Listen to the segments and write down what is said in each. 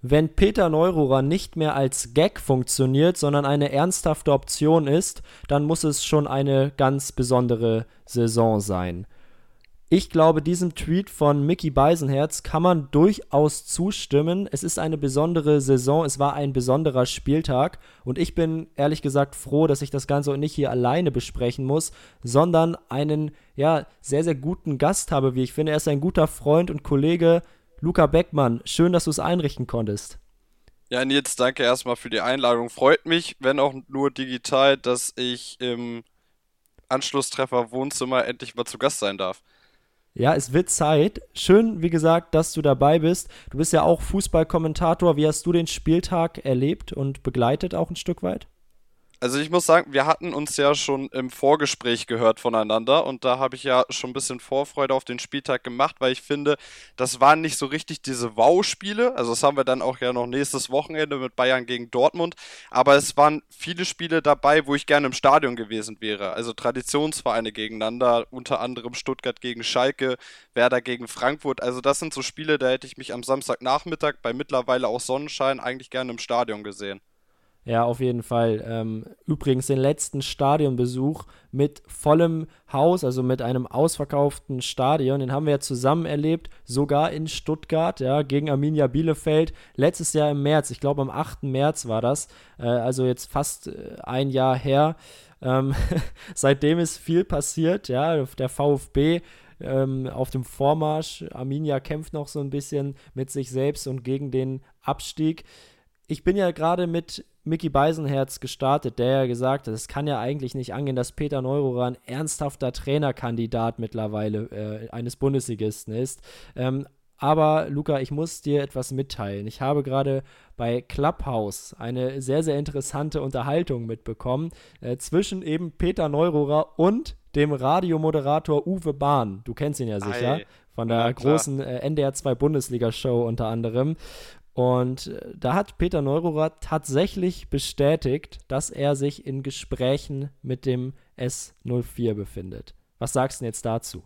Wenn Peter Neururer nicht mehr als Gag funktioniert, sondern eine ernsthafte Option ist, dann muss es schon eine ganz besondere Saison sein. Ich glaube, diesem Tweet von Mickey Beisenherz kann man durchaus zustimmen. Es ist eine besondere Saison, es war ein besonderer Spieltag und ich bin ehrlich gesagt froh, dass ich das Ganze nicht hier alleine besprechen muss, sondern einen ja sehr sehr guten Gast habe, wie ich finde. Er ist ein guter Freund und Kollege Luca Beckmann. Schön, dass du es einrichten konntest. Ja, Nils, danke erstmal für die Einladung. Freut mich, wenn auch nur digital, dass ich im Anschlusstreffer Wohnzimmer endlich mal zu Gast sein darf. Ja, es wird Zeit. Schön, wie gesagt, dass du dabei bist. Du bist ja auch Fußballkommentator. Wie hast du den Spieltag erlebt und begleitet auch ein Stück weit? Also ich muss sagen, wir hatten uns ja schon im Vorgespräch gehört voneinander und da habe ich ja schon ein bisschen Vorfreude auf den Spieltag gemacht, weil ich finde, das waren nicht so richtig diese Wow-Spiele. Also das haben wir dann auch ja noch nächstes Wochenende mit Bayern gegen Dortmund. Aber es waren viele Spiele dabei, wo ich gerne im Stadion gewesen wäre. Also Traditionsvereine gegeneinander, unter anderem Stuttgart gegen Schalke, Werder gegen Frankfurt. Also das sind so Spiele, da hätte ich mich am Samstagnachmittag bei mittlerweile auch Sonnenschein eigentlich gerne im Stadion gesehen. Ja, auf jeden Fall. Ähm, übrigens den letzten Stadionbesuch mit vollem Haus, also mit einem ausverkauften Stadion, den haben wir ja zusammen erlebt, sogar in Stuttgart, ja, gegen Arminia Bielefeld. Letztes Jahr im März, ich glaube am 8. März war das, äh, also jetzt fast äh, ein Jahr her. Ähm, seitdem ist viel passiert, ja, der VfB ähm, auf dem Vormarsch. Arminia kämpft noch so ein bisschen mit sich selbst und gegen den Abstieg. Ich bin ja gerade mit Mickey Beisenherz gestartet, der ja gesagt hat, es kann ja eigentlich nicht angehen, dass Peter Neururer ein ernsthafter Trainerkandidat mittlerweile äh, eines Bundesligisten ist. Ähm, aber Luca, ich muss dir etwas mitteilen. Ich habe gerade bei Clubhouse eine sehr, sehr interessante Unterhaltung mitbekommen äh, zwischen eben Peter Neururer und dem Radiomoderator Uwe Bahn. Du kennst ihn ja sicher. Ei. Von der ja, großen äh, NDR 2 Bundesliga-Show unter anderem. Und äh, da hat Peter Neururer tatsächlich bestätigt, dass er sich in Gesprächen mit dem S04 befindet. Was sagst du denn jetzt dazu?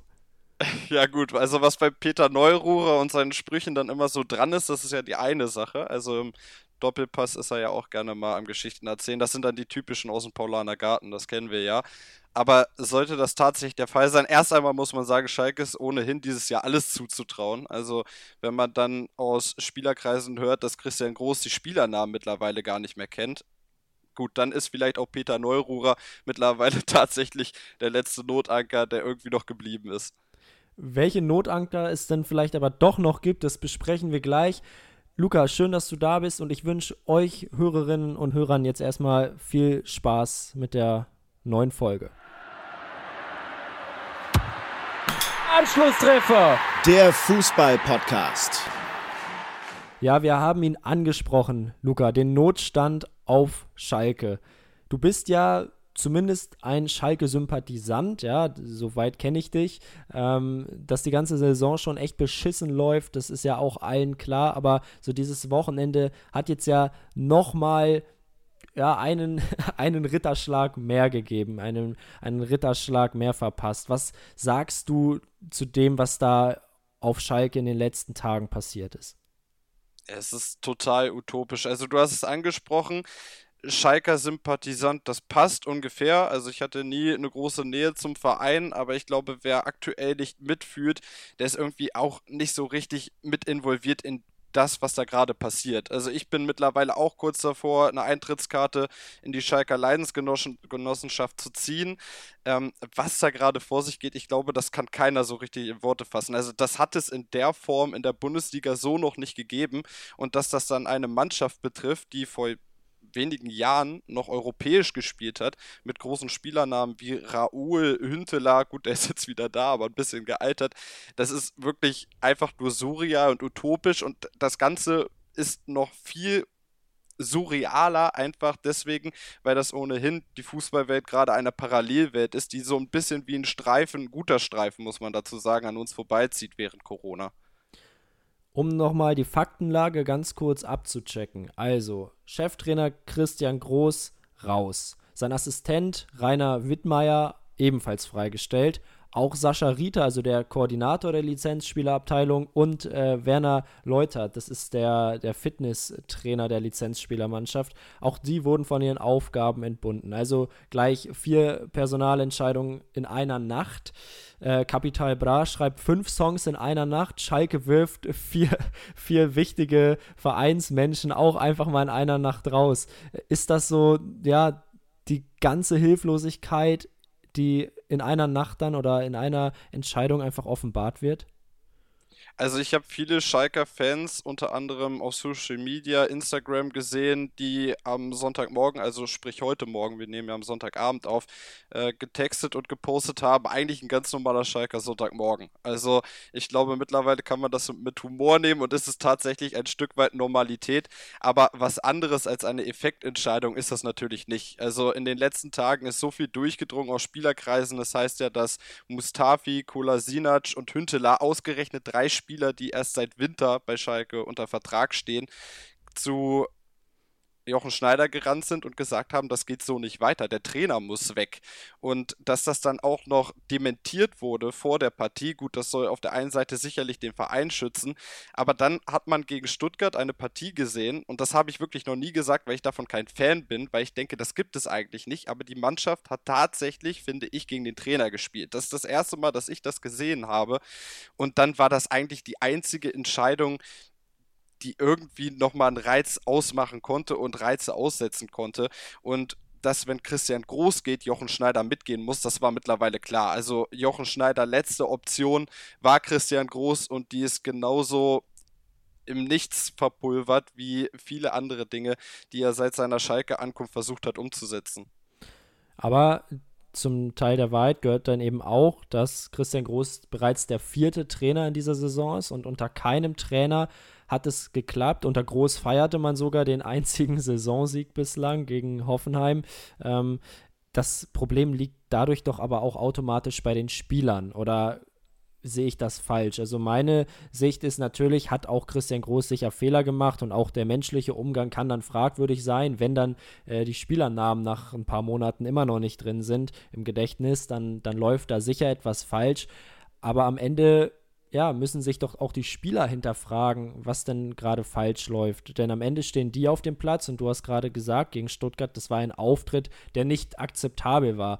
Ja gut, also was bei Peter Neururer und seinen Sprüchen dann immer so dran ist, das ist ja die eine Sache. Also im Doppelpass ist er ja auch gerne mal am Geschichten erzählen. Das sind dann die typischen aus dem Paulaner Garten, das kennen wir ja. Aber sollte das tatsächlich der Fall sein, erst einmal muss man sagen, Schalke ist ohnehin dieses Jahr alles zuzutrauen. Also, wenn man dann aus Spielerkreisen hört, dass Christian Groß die Spielernamen mittlerweile gar nicht mehr kennt, gut, dann ist vielleicht auch Peter Neururer mittlerweile tatsächlich der letzte Notanker, der irgendwie noch geblieben ist. Welche Notanker es denn vielleicht aber doch noch gibt, das besprechen wir gleich. Luca, schön, dass du da bist und ich wünsche euch Hörerinnen und Hörern jetzt erstmal viel Spaß mit der neuen Folge. Anschlusstreffer. Der Fußball-Podcast. Ja, wir haben ihn angesprochen, Luca, den Notstand auf Schalke. Du bist ja zumindest ein Schalke-Sympathisant, ja, soweit kenne ich dich. Ähm, dass die ganze Saison schon echt beschissen läuft, das ist ja auch allen klar, aber so dieses Wochenende hat jetzt ja nochmal ja, einen, einen Ritterschlag mehr gegeben, einen, einen Ritterschlag mehr verpasst. Was sagst du zu dem, was da auf Schalke in den letzten Tagen passiert ist? Es ist total utopisch. Also du hast es angesprochen, Schalker Sympathisant, das passt ungefähr. Also ich hatte nie eine große Nähe zum Verein, aber ich glaube, wer aktuell nicht mitfühlt, der ist irgendwie auch nicht so richtig mit involviert in das, was da gerade passiert. Also ich bin mittlerweile auch kurz davor, eine Eintrittskarte in die Schalker Leidensgenossenschaft zu ziehen. Ähm, was da gerade vor sich geht, ich glaube, das kann keiner so richtig in Worte fassen. Also das hat es in der Form in der Bundesliga so noch nicht gegeben. Und dass das dann eine Mannschaft betrifft, die vor wenigen Jahren noch europäisch gespielt hat, mit großen Spielernamen wie Raoul Hünteler, gut, der ist jetzt wieder da, aber ein bisschen gealtert. Das ist wirklich einfach nur surreal und utopisch und das Ganze ist noch viel surrealer, einfach deswegen, weil das ohnehin die Fußballwelt gerade eine Parallelwelt ist, die so ein bisschen wie ein Streifen, ein guter Streifen, muss man dazu sagen, an uns vorbeizieht während Corona um nochmal die Faktenlage ganz kurz abzuchecken. Also, Cheftrainer Christian Groß raus. Sein Assistent Rainer Wittmeier ebenfalls freigestellt. Auch Sascha Rieter, also der Koordinator der Lizenzspielerabteilung, und äh, Werner Leutert, das ist der, der Fitnesstrainer der Lizenzspielermannschaft. Auch die wurden von ihren Aufgaben entbunden. Also gleich vier Personalentscheidungen in einer Nacht. Äh, Bra schreibt fünf Songs in einer Nacht. Schalke wirft vier, vier wichtige Vereinsmenschen auch einfach mal in einer Nacht raus. Ist das so, ja, die ganze Hilflosigkeit die in einer Nacht dann oder in einer Entscheidung einfach offenbart wird? Also ich habe viele Schalker-Fans, unter anderem auf Social Media, Instagram gesehen, die am Sonntagmorgen, also sprich heute Morgen, wir nehmen ja am Sonntagabend auf, äh, getextet und gepostet haben, eigentlich ein ganz normaler Schalker Sonntagmorgen. Also ich glaube, mittlerweile kann man das mit Humor nehmen und es ist tatsächlich ein Stück weit Normalität. Aber was anderes als eine Effektentscheidung ist das natürlich nicht. Also in den letzten Tagen ist so viel durchgedrungen aus Spielerkreisen. Das heißt ja, dass Mustafi, Kolasinac und Hünteler ausgerechnet drei Spieler Spieler, die erst seit Winter bei Schalke unter Vertrag stehen, zu Jochen Schneider gerannt sind und gesagt haben, das geht so nicht weiter, der Trainer muss weg. Und dass das dann auch noch dementiert wurde vor der Partie, gut, das soll auf der einen Seite sicherlich den Verein schützen, aber dann hat man gegen Stuttgart eine Partie gesehen und das habe ich wirklich noch nie gesagt, weil ich davon kein Fan bin, weil ich denke, das gibt es eigentlich nicht, aber die Mannschaft hat tatsächlich, finde ich, gegen den Trainer gespielt. Das ist das erste Mal, dass ich das gesehen habe und dann war das eigentlich die einzige Entscheidung, die irgendwie nochmal einen Reiz ausmachen konnte und Reize aussetzen konnte. Und dass, wenn Christian Groß geht, Jochen Schneider mitgehen muss, das war mittlerweile klar. Also Jochen Schneider letzte Option war Christian Groß und die ist genauso im Nichts verpulvert wie viele andere Dinge, die er seit seiner Schalke-Ankunft versucht hat umzusetzen. Aber zum Teil der Wahrheit gehört dann eben auch, dass Christian Groß bereits der vierte Trainer in dieser Saison ist und unter keinem Trainer hat es geklappt. Unter Groß feierte man sogar den einzigen Saisonsieg bislang gegen Hoffenheim. Ähm, das Problem liegt dadurch doch aber auch automatisch bei den Spielern oder sehe ich das falsch? Also meine Sicht ist natürlich, hat auch Christian Groß sicher Fehler gemacht und auch der menschliche Umgang kann dann fragwürdig sein, wenn dann äh, die Spielernamen nach ein paar Monaten immer noch nicht drin sind im Gedächtnis, dann, dann läuft da sicher etwas falsch. Aber am Ende ja, müssen sich doch auch die Spieler hinterfragen, was denn gerade falsch läuft. Denn am Ende stehen die auf dem Platz und du hast gerade gesagt, gegen Stuttgart, das war ein Auftritt, der nicht akzeptabel war.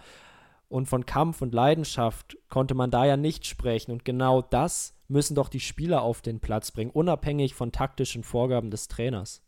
Und von Kampf und Leidenschaft konnte man da ja nicht sprechen. Und genau das müssen doch die Spieler auf den Platz bringen, unabhängig von taktischen Vorgaben des Trainers.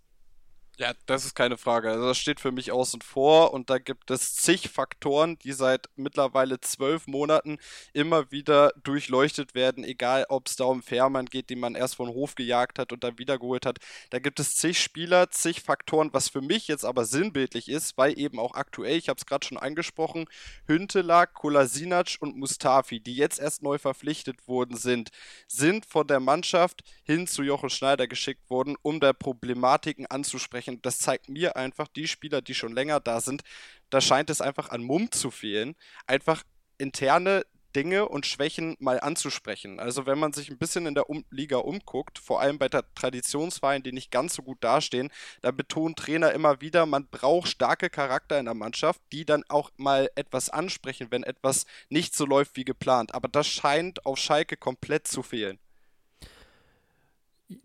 Ja, das ist keine Frage. Also das steht für mich außen vor und da gibt es zig Faktoren, die seit mittlerweile zwölf Monaten immer wieder durchleuchtet werden, egal ob es da um Fährmann geht, den man erst von Hof gejagt hat und dann wiedergeholt hat. Da gibt es zig Spieler, zig Faktoren, was für mich jetzt aber sinnbildlich ist, weil eben auch aktuell, ich habe es gerade schon angesprochen, Hüntelag, Kolasinac und Mustafi, die jetzt erst neu verpflichtet worden sind, sind von der Mannschaft hin zu Jochen Schneider geschickt worden, um da Problematiken anzusprechen ansprechen. Das zeigt mir einfach, die Spieler, die schon länger da sind, da scheint es einfach an Mumm zu fehlen, einfach interne Dinge und Schwächen mal anzusprechen. Also wenn man sich ein bisschen in der um Liga umguckt, vor allem bei Traditionsvereinen, die nicht ganz so gut dastehen, da betonen Trainer immer wieder, man braucht starke Charakter in der Mannschaft, die dann auch mal etwas ansprechen, wenn etwas nicht so läuft wie geplant. Aber das scheint auf Schalke komplett zu fehlen.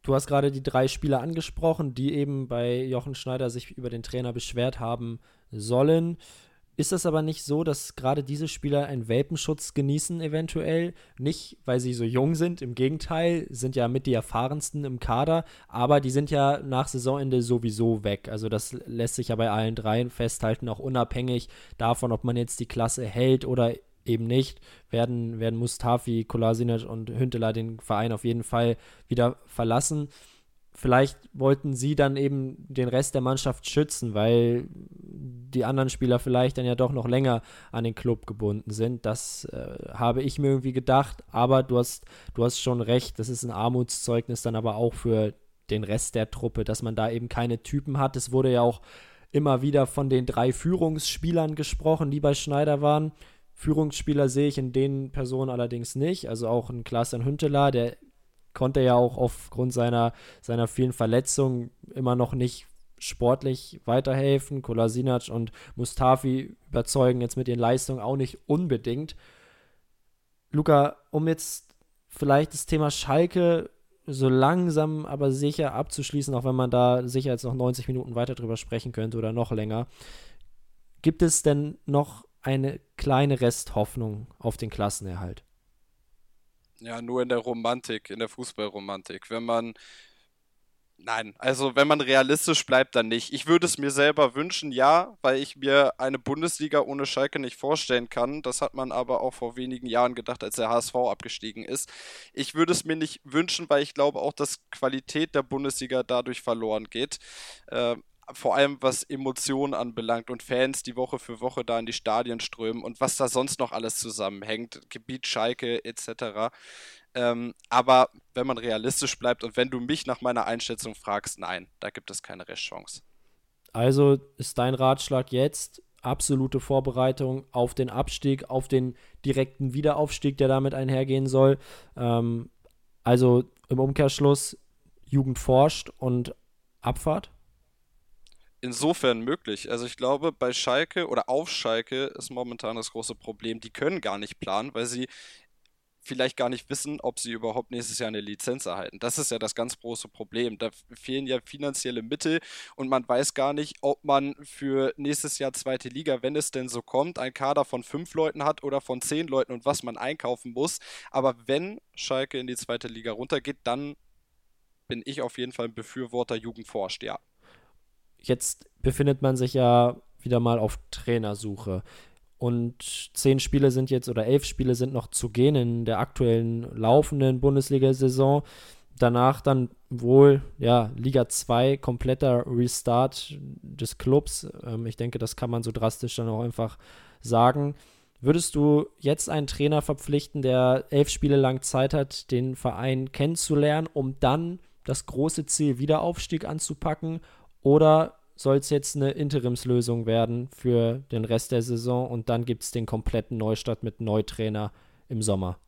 Du hast gerade die drei Spieler angesprochen, die eben bei Jochen Schneider sich über den Trainer beschwert haben sollen. Ist es aber nicht so, dass gerade diese Spieler einen Welpenschutz genießen, eventuell? Nicht, weil sie so jung sind, im Gegenteil, sind ja mit die erfahrensten im Kader, aber die sind ja nach Saisonende sowieso weg. Also, das lässt sich ja bei allen dreien festhalten, auch unabhängig davon, ob man jetzt die Klasse hält oder eben nicht, werden, werden Mustafi, Kolasinac und Hünteler den Verein auf jeden Fall wieder verlassen. Vielleicht wollten sie dann eben den Rest der Mannschaft schützen, weil die anderen Spieler vielleicht dann ja doch noch länger an den Club gebunden sind. Das äh, habe ich mir irgendwie gedacht, aber du hast, du hast schon recht, das ist ein Armutszeugnis dann aber auch für den Rest der Truppe, dass man da eben keine Typen hat. Es wurde ja auch immer wieder von den drei Führungsspielern gesprochen, die bei Schneider waren. Führungsspieler sehe ich in den Personen allerdings nicht. Also auch ein Klaas-Jan Hünteler, der konnte ja auch aufgrund seiner, seiner vielen Verletzungen immer noch nicht sportlich weiterhelfen. Kolasinac und Mustafi überzeugen jetzt mit den Leistungen auch nicht unbedingt. Luca, um jetzt vielleicht das Thema Schalke so langsam aber sicher abzuschließen, auch wenn man da sicher jetzt noch 90 Minuten weiter drüber sprechen könnte oder noch länger. Gibt es denn noch eine kleine Resthoffnung auf den Klassenerhalt? Ja, nur in der Romantik, in der Fußballromantik. Wenn man Nein, also wenn man realistisch bleibt, dann nicht. Ich würde es mir selber wünschen, ja, weil ich mir eine Bundesliga ohne Schalke nicht vorstellen kann. Das hat man aber auch vor wenigen Jahren gedacht, als der HSV abgestiegen ist. Ich würde es mir nicht wünschen, weil ich glaube auch, dass Qualität der Bundesliga dadurch verloren geht. Äh, vor allem was Emotionen anbelangt und Fans, die Woche für Woche da in die Stadien strömen und was da sonst noch alles zusammenhängt, Gebiet Schalke etc. Ähm, aber wenn man realistisch bleibt und wenn du mich nach meiner Einschätzung fragst, nein, da gibt es keine Restchance. Also ist dein Ratschlag jetzt absolute Vorbereitung auf den Abstieg, auf den direkten Wiederaufstieg, der damit einhergehen soll. Ähm, also im Umkehrschluss Jugend forscht und Abfahrt? Insofern möglich. Also ich glaube, bei Schalke oder auf Schalke ist momentan das große Problem, die können gar nicht planen, weil sie vielleicht gar nicht wissen, ob sie überhaupt nächstes Jahr eine Lizenz erhalten. Das ist ja das ganz große Problem. Da fehlen ja finanzielle Mittel und man weiß gar nicht, ob man für nächstes Jahr zweite Liga, wenn es denn so kommt, ein Kader von fünf Leuten hat oder von zehn Leuten und was man einkaufen muss. Aber wenn Schalke in die zweite Liga runtergeht, dann bin ich auf jeden Fall ein Befürworter Jugend forscht, ja. Jetzt befindet man sich ja wieder mal auf Trainersuche. Und zehn Spiele sind jetzt oder elf Spiele sind noch zu gehen in der aktuellen laufenden Bundesliga-Saison. Danach dann wohl, ja, Liga 2, kompletter Restart des Clubs. Ähm, ich denke, das kann man so drastisch dann auch einfach sagen. Würdest du jetzt einen Trainer verpflichten, der elf Spiele lang Zeit hat, den Verein kennenzulernen, um dann das große Ziel Wiederaufstieg anzupacken? Oder soll es jetzt eine Interimslösung werden für den Rest der Saison und dann gibt es den kompletten Neustart mit Neutrainer im Sommer.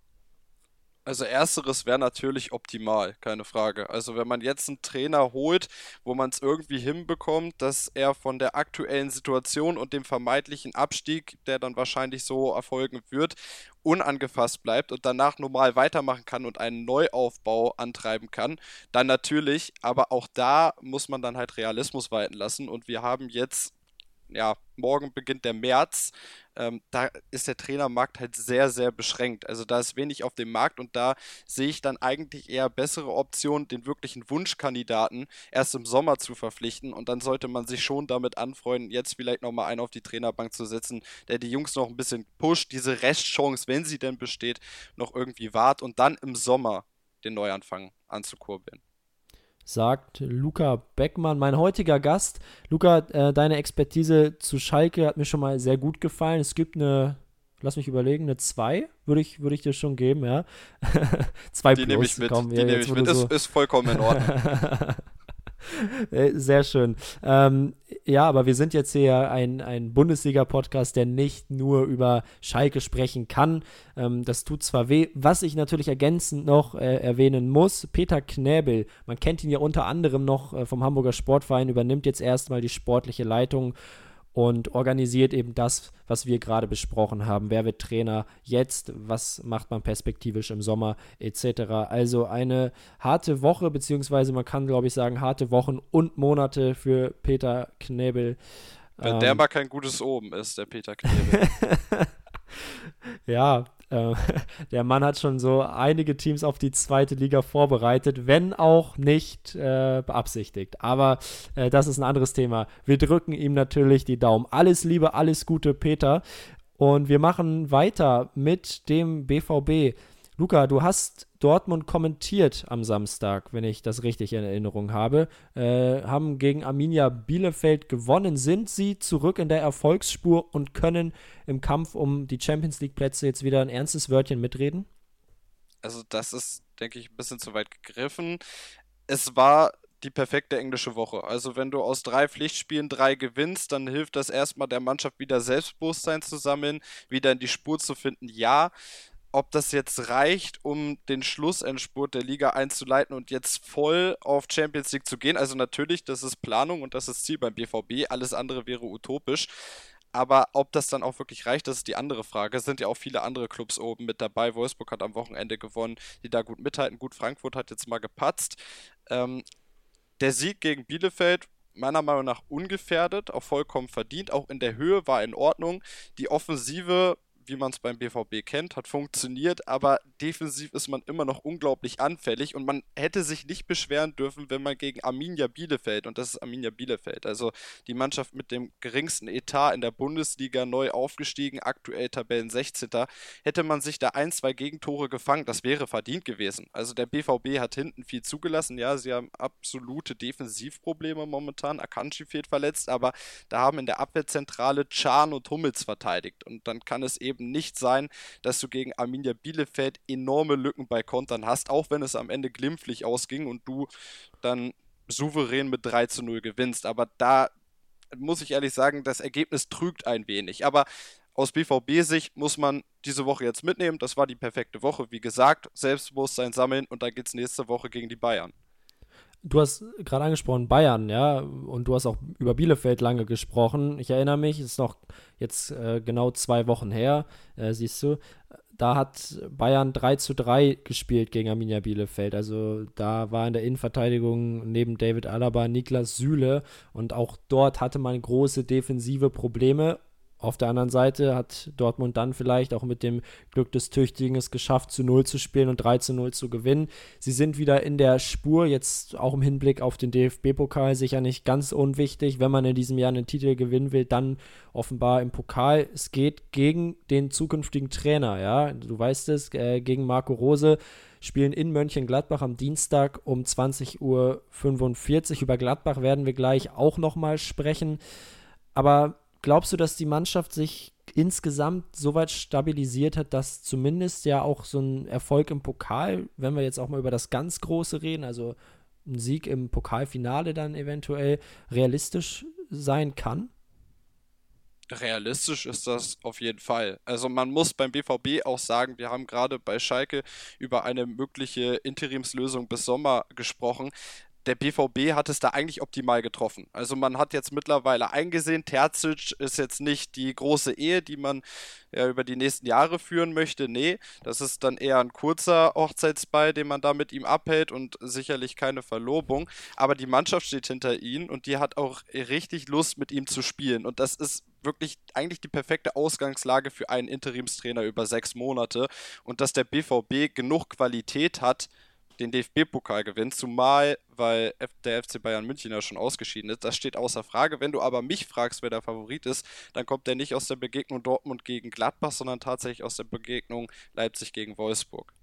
Also ersteres wäre natürlich optimal, keine Frage. Also wenn man jetzt einen Trainer holt, wo man es irgendwie hinbekommt, dass er von der aktuellen Situation und dem vermeintlichen Abstieg, der dann wahrscheinlich so erfolgen wird, unangefasst bleibt und danach normal weitermachen kann und einen Neuaufbau antreiben kann, dann natürlich, aber auch da muss man dann halt Realismus walten lassen und wir haben jetzt ja, morgen beginnt der März. Ähm, da ist der Trainermarkt halt sehr, sehr beschränkt. Also da ist wenig auf dem Markt und da sehe ich dann eigentlich eher bessere Optionen, den wirklichen Wunschkandidaten erst im Sommer zu verpflichten und dann sollte man sich schon damit anfreunden, jetzt vielleicht nochmal einen auf die Trainerbank zu setzen, der die Jungs noch ein bisschen pusht, diese Restchance, wenn sie denn besteht, noch irgendwie wahrt und dann im Sommer den Neuanfang anzukurbeln sagt Luca Beckmann, mein heutiger Gast. Luca, äh, deine Expertise zu Schalke hat mir schon mal sehr gut gefallen. Es gibt eine, lass mich überlegen, eine 2 würde ich, würd ich dir schon geben, ja. 2 Die nehme ich mit, Komm, die ja, nehme ich mit, so ist, ist vollkommen in Ordnung. Äh, sehr schön. Ähm, ja, aber wir sind jetzt hier ein, ein Bundesliga-Podcast, der nicht nur über Schalke sprechen kann. Ähm, das tut zwar weh. Was ich natürlich ergänzend noch äh, erwähnen muss, Peter Knäbel, man kennt ihn ja unter anderem noch äh, vom Hamburger Sportverein, übernimmt jetzt erstmal die sportliche Leitung und organisiert eben das, was wir gerade besprochen haben. Wer wird Trainer jetzt? Was macht man perspektivisch im Sommer etc. Also eine harte Woche, beziehungsweise man kann, glaube ich, sagen, harte Wochen und Monate für Peter Knebel. Wenn ähm, der mal kein gutes Oben ist, der Peter Knebel. ja, äh, der Mann hat schon so einige Teams auf die zweite Liga vorbereitet, wenn auch nicht äh, beabsichtigt. Aber äh, das ist ein anderes Thema. Wir drücken ihm natürlich die Daumen. Alles Liebe, alles Gute, Peter. Und wir machen weiter mit dem BVB. Luca, du hast Dortmund kommentiert am Samstag, wenn ich das richtig in Erinnerung habe. Äh, haben gegen Arminia Bielefeld gewonnen. Sind sie zurück in der Erfolgsspur und können im Kampf um die Champions League-Plätze jetzt wieder ein ernstes Wörtchen mitreden? Also, das ist, denke ich, ein bisschen zu weit gegriffen. Es war die perfekte englische Woche. Also wenn du aus drei Pflichtspielen drei gewinnst, dann hilft das erstmal der Mannschaft wieder Selbstbewusstsein zu sammeln, wieder in die Spur zu finden. Ja, ob das jetzt reicht, um den Schlussendspurt der Liga einzuleiten und jetzt voll auf Champions League zu gehen. Also natürlich, das ist Planung und das ist Ziel beim BVB. Alles andere wäre utopisch. Aber ob das dann auch wirklich reicht, das ist die andere Frage. Es sind ja auch viele andere Clubs oben mit dabei. Wolfsburg hat am Wochenende gewonnen, die da gut mithalten. Gut, Frankfurt hat jetzt mal gepatzt. Ähm, der Sieg gegen Bielefeld meiner Meinung nach ungefährdet, auch vollkommen verdient. Auch in der Höhe war in Ordnung. Die Offensive wie man es beim BVB kennt, hat funktioniert, aber defensiv ist man immer noch unglaublich anfällig und man hätte sich nicht beschweren dürfen, wenn man gegen Arminia Bielefeld, und das ist Arminia Bielefeld, also die Mannschaft mit dem geringsten Etat in der Bundesliga, neu aufgestiegen, aktuell Tabellen 16. Hätte man sich da ein, zwei Gegentore gefangen, das wäre verdient gewesen. Also der BVB hat hinten viel zugelassen, ja, sie haben absolute Defensivprobleme momentan, Akanji fehlt verletzt, aber da haben in der Abwehrzentrale Chan und Hummels verteidigt und dann kann es eben eben nicht sein, dass du gegen Arminia Bielefeld enorme Lücken bei Kontern hast, auch wenn es am Ende glimpflich ausging und du dann souverän mit 3 zu 0 gewinnst. Aber da muss ich ehrlich sagen, das Ergebnis trügt ein wenig. Aber aus BVB-Sicht muss man diese Woche jetzt mitnehmen. Das war die perfekte Woche. Wie gesagt, Selbstbewusstsein sammeln und dann geht es nächste Woche gegen die Bayern. Du hast gerade angesprochen Bayern, ja, und du hast auch über Bielefeld lange gesprochen. Ich erinnere mich, es ist noch jetzt äh, genau zwei Wochen her, äh, siehst du. Da hat Bayern 3 zu 3 gespielt gegen Arminia Bielefeld. Also da war in der Innenverteidigung neben David Alaba Niklas Süle und auch dort hatte man große defensive Probleme auf der anderen Seite hat Dortmund dann vielleicht auch mit dem Glück des Tüchtigen es geschafft, zu 0 zu spielen und 3 zu 0 zu gewinnen. Sie sind wieder in der Spur, jetzt auch im Hinblick auf den DFB-Pokal sicher nicht ganz unwichtig. Wenn man in diesem Jahr einen Titel gewinnen will, dann offenbar im Pokal. Es geht gegen den zukünftigen Trainer, ja. Du weißt es, äh, gegen Marco Rose spielen in Mönchengladbach am Dienstag um 20.45 Uhr. Über Gladbach werden wir gleich auch nochmal sprechen. Aber glaubst du, dass die Mannschaft sich insgesamt so weit stabilisiert hat, dass zumindest ja auch so ein Erfolg im Pokal, wenn wir jetzt auch mal über das ganz Große reden, also ein Sieg im Pokalfinale dann eventuell realistisch sein kann? Realistisch ist das auf jeden Fall. Also man muss beim BVB auch sagen, wir haben gerade bei Schalke über eine mögliche Interimslösung bis Sommer gesprochen der BVB hat es da eigentlich optimal getroffen. Also man hat jetzt mittlerweile eingesehen, Terzic ist jetzt nicht die große Ehe, die man ja über die nächsten Jahre führen möchte. Nee, das ist dann eher ein kurzer Hochzeitsball, den man da mit ihm abhält und sicherlich keine Verlobung. Aber die Mannschaft steht hinter ihm und die hat auch richtig Lust, mit ihm zu spielen. Und das ist wirklich eigentlich die perfekte Ausgangslage für einen Interimstrainer über sechs Monate. Und dass der BVB genug Qualität hat, den DFB-Pokal gewinnt, zumal weil der FC Bayern München ja schon ausgeschieden ist. Das steht außer Frage. Wenn du aber mich fragst, wer der Favorit ist, dann kommt der nicht aus der Begegnung Dortmund gegen Gladbach, sondern tatsächlich aus der Begegnung Leipzig gegen Wolfsburg.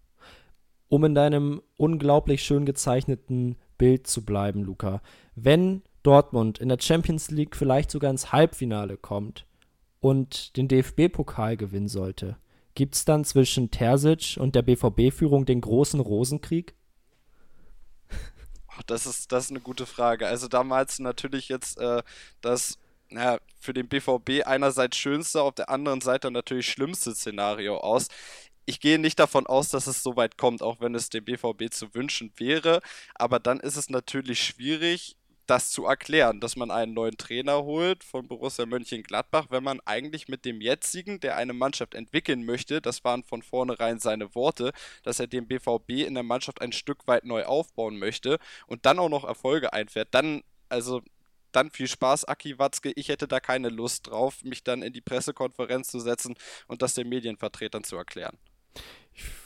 Um in deinem unglaublich schön gezeichneten Bild zu bleiben, Luca. Wenn Dortmund in der Champions League vielleicht sogar ins Halbfinale kommt und den DFB-Pokal gewinnen sollte, gibt es dann zwischen Terzic und der BVB-Führung den großen Rosenkrieg? Das ist, das ist eine gute Frage. Also damals natürlich jetzt äh, das naja, für den BVB einerseits schönste, auf der anderen Seite natürlich schlimmste Szenario aus. Ich gehe nicht davon aus, dass es so weit kommt, auch wenn es dem BVB zu wünschen wäre. Aber dann ist es natürlich schwierig, das zu erklären, dass man einen neuen Trainer holt von Borussia Mönchengladbach, wenn man eigentlich mit dem jetzigen, der eine Mannschaft entwickeln möchte, das waren von vornherein seine Worte, dass er den BVB in der Mannschaft ein Stück weit neu aufbauen möchte und dann auch noch Erfolge einfährt, dann, also dann viel Spaß, Aki Watzke. Ich hätte da keine Lust drauf, mich dann in die Pressekonferenz zu setzen und das den Medienvertretern zu erklären.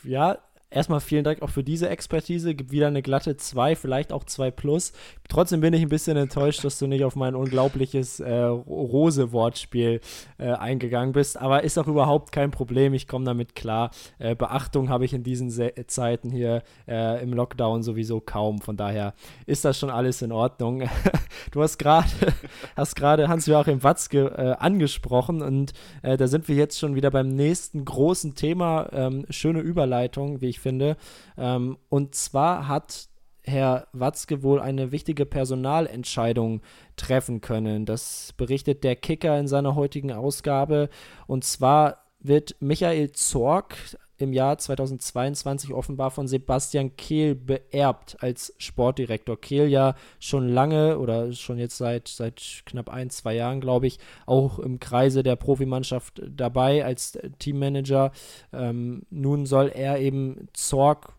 Ja, erstmal vielen Dank auch für diese Expertise. Gibt wieder eine glatte 2, vielleicht auch 2 plus. Trotzdem bin ich ein bisschen enttäuscht, dass du nicht auf mein unglaubliches äh, Rose-Wortspiel äh, eingegangen bist. Aber ist auch überhaupt kein Problem. Ich komme damit klar. Äh, Beachtung habe ich in diesen Se Zeiten hier äh, im Lockdown sowieso kaum. Von daher ist das schon alles in Ordnung. du hast gerade hast gerade Hans-Joachim Watzke äh, angesprochen und äh, da sind wir jetzt schon wieder beim nächsten großen Thema. Ähm, schöne Überleitung, wie ich finde. Ähm, und zwar hat Herr Watzke wohl eine wichtige Personalentscheidung treffen können. Das berichtet der Kicker in seiner heutigen Ausgabe. Und zwar wird Michael Zorg im Jahr 2022 offenbar von Sebastian Kehl beerbt als Sportdirektor. Kehl ja schon lange oder schon jetzt seit, seit knapp ein, zwei Jahren, glaube ich, auch im Kreise der Profimannschaft dabei als Teammanager. Ähm, nun soll er eben Zorg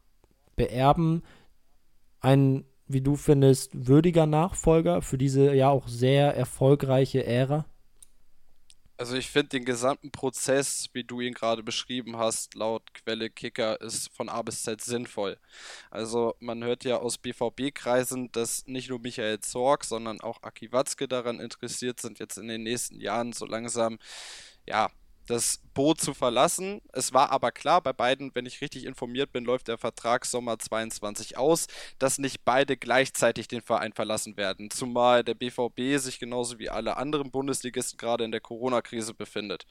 beerben. Ein, wie du findest, würdiger Nachfolger für diese ja auch sehr erfolgreiche Ära? Also ich finde den gesamten Prozess, wie du ihn gerade beschrieben hast, laut Quelle Kicker, ist von A bis Z sinnvoll. Also man hört ja aus BVB-Kreisen, dass nicht nur Michael Zorg, sondern auch Aki Watzke daran interessiert sind, jetzt in den nächsten Jahren so langsam ja, das Boot zu verlassen. Es war aber klar, bei beiden, wenn ich richtig informiert bin, läuft der Vertrag Sommer 22 aus, dass nicht beide gleichzeitig den Verein verlassen werden. Zumal der BVB sich genauso wie alle anderen Bundesligisten gerade in der Corona-Krise befindet.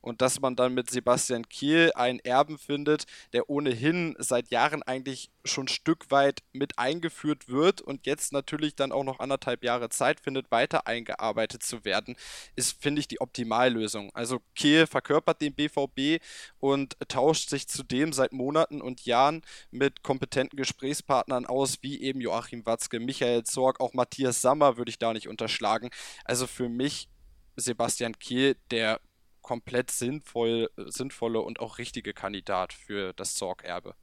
Und dass man dann mit Sebastian Kiel einen Erben findet, der ohnehin seit Jahren eigentlich schon ein Stück weit mit eingeführt wird und jetzt natürlich dann auch noch anderthalb Jahre Zeit findet, weiter eingearbeitet zu werden, ist, finde ich, die Optimallösung. Also Kiel verkörpert den BVB und tauscht sich zudem seit Monaten und Jahren mit kompetenten Gesprächspartnern aus, wie eben Joachim Watzke, Michael Zorg, auch Matthias Sammer würde ich da nicht unterschlagen. Also für mich Sebastian Kiel der komplett sinnvoll, sinnvolle und auch richtige Kandidat für das Zorg-Erbe.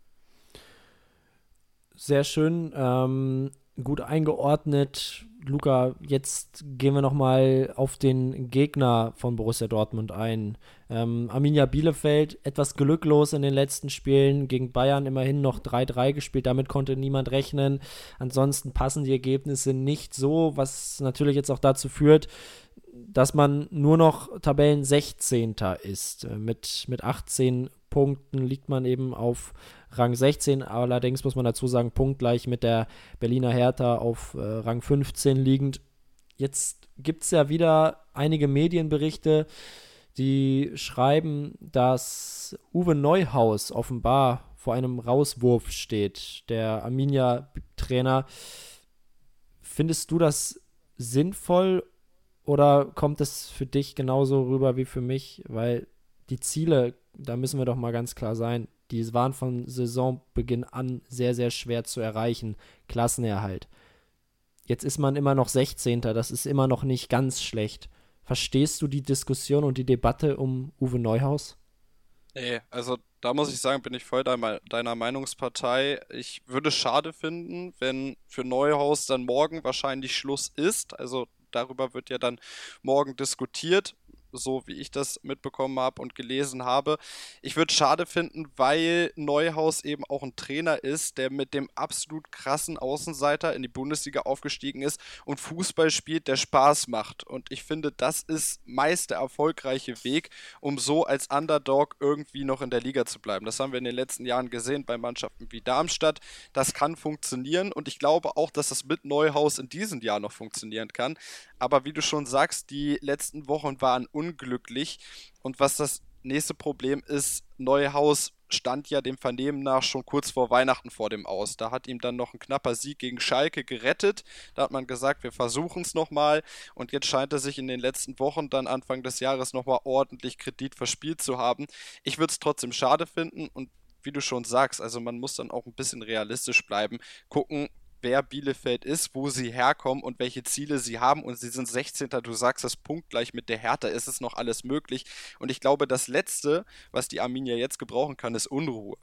Sehr schön. Ähm, gut eingeordnet. Luca, jetzt gehen wir nochmal auf den Gegner von Borussia Dortmund ein. Ähm, Arminia Bielefeld etwas glücklos in den letzten Spielen, gegen Bayern immerhin noch 3-3 gespielt, damit konnte niemand rechnen. Ansonsten passen die Ergebnisse nicht so, was natürlich jetzt auch dazu führt, dass man nur noch Tabellen 16. ist. Äh, mit, mit 18 Punkten liegt man eben auf Rang 16. Allerdings muss man dazu sagen, punktgleich mit der Berliner Hertha auf äh, Rang 15 liegend. Jetzt gibt es ja wieder einige Medienberichte, die schreiben, dass Uwe Neuhaus offenbar vor einem Rauswurf steht, der Arminia-Trainer. Findest du das sinnvoll oder kommt es für dich genauso rüber wie für mich? Weil die Ziele, da müssen wir doch mal ganz klar sein, die waren von Saisonbeginn an sehr, sehr schwer zu erreichen. Klassenerhalt. Jetzt ist man immer noch 16. Das ist immer noch nicht ganz schlecht. Verstehst du die Diskussion und die Debatte um Uwe Neuhaus? Nee, also da muss ich sagen, bin ich voll deiner Meinungspartei. Ich würde schade finden, wenn für Neuhaus dann morgen wahrscheinlich Schluss ist. Also darüber wird ja dann morgen diskutiert so wie ich das mitbekommen habe und gelesen habe. Ich würde es schade finden, weil Neuhaus eben auch ein Trainer ist, der mit dem absolut krassen Außenseiter in die Bundesliga aufgestiegen ist und Fußball spielt, der Spaß macht. Und ich finde, das ist meist der erfolgreiche Weg, um so als Underdog irgendwie noch in der Liga zu bleiben. Das haben wir in den letzten Jahren gesehen bei Mannschaften wie Darmstadt. Das kann funktionieren und ich glaube auch, dass das mit Neuhaus in diesem Jahr noch funktionieren kann. Aber wie du schon sagst, die letzten Wochen waren unglücklich. Und was das nächste Problem ist, Neuhaus stand ja dem Vernehmen nach schon kurz vor Weihnachten vor dem Aus. Da hat ihm dann noch ein knapper Sieg gegen Schalke gerettet. Da hat man gesagt, wir versuchen es nochmal. Und jetzt scheint er sich in den letzten Wochen, dann Anfang des Jahres, nochmal ordentlich Kredit verspielt zu haben. Ich würde es trotzdem schade finden und wie du schon sagst, also man muss dann auch ein bisschen realistisch bleiben, gucken, wer Bielefeld ist, wo sie herkommen und welche Ziele sie haben. Und sie sind 16. Du sagst das punktgleich mit der Hertha. Ist es noch alles möglich? Und ich glaube, das Letzte, was die Arminia jetzt gebrauchen kann, ist Unruhe.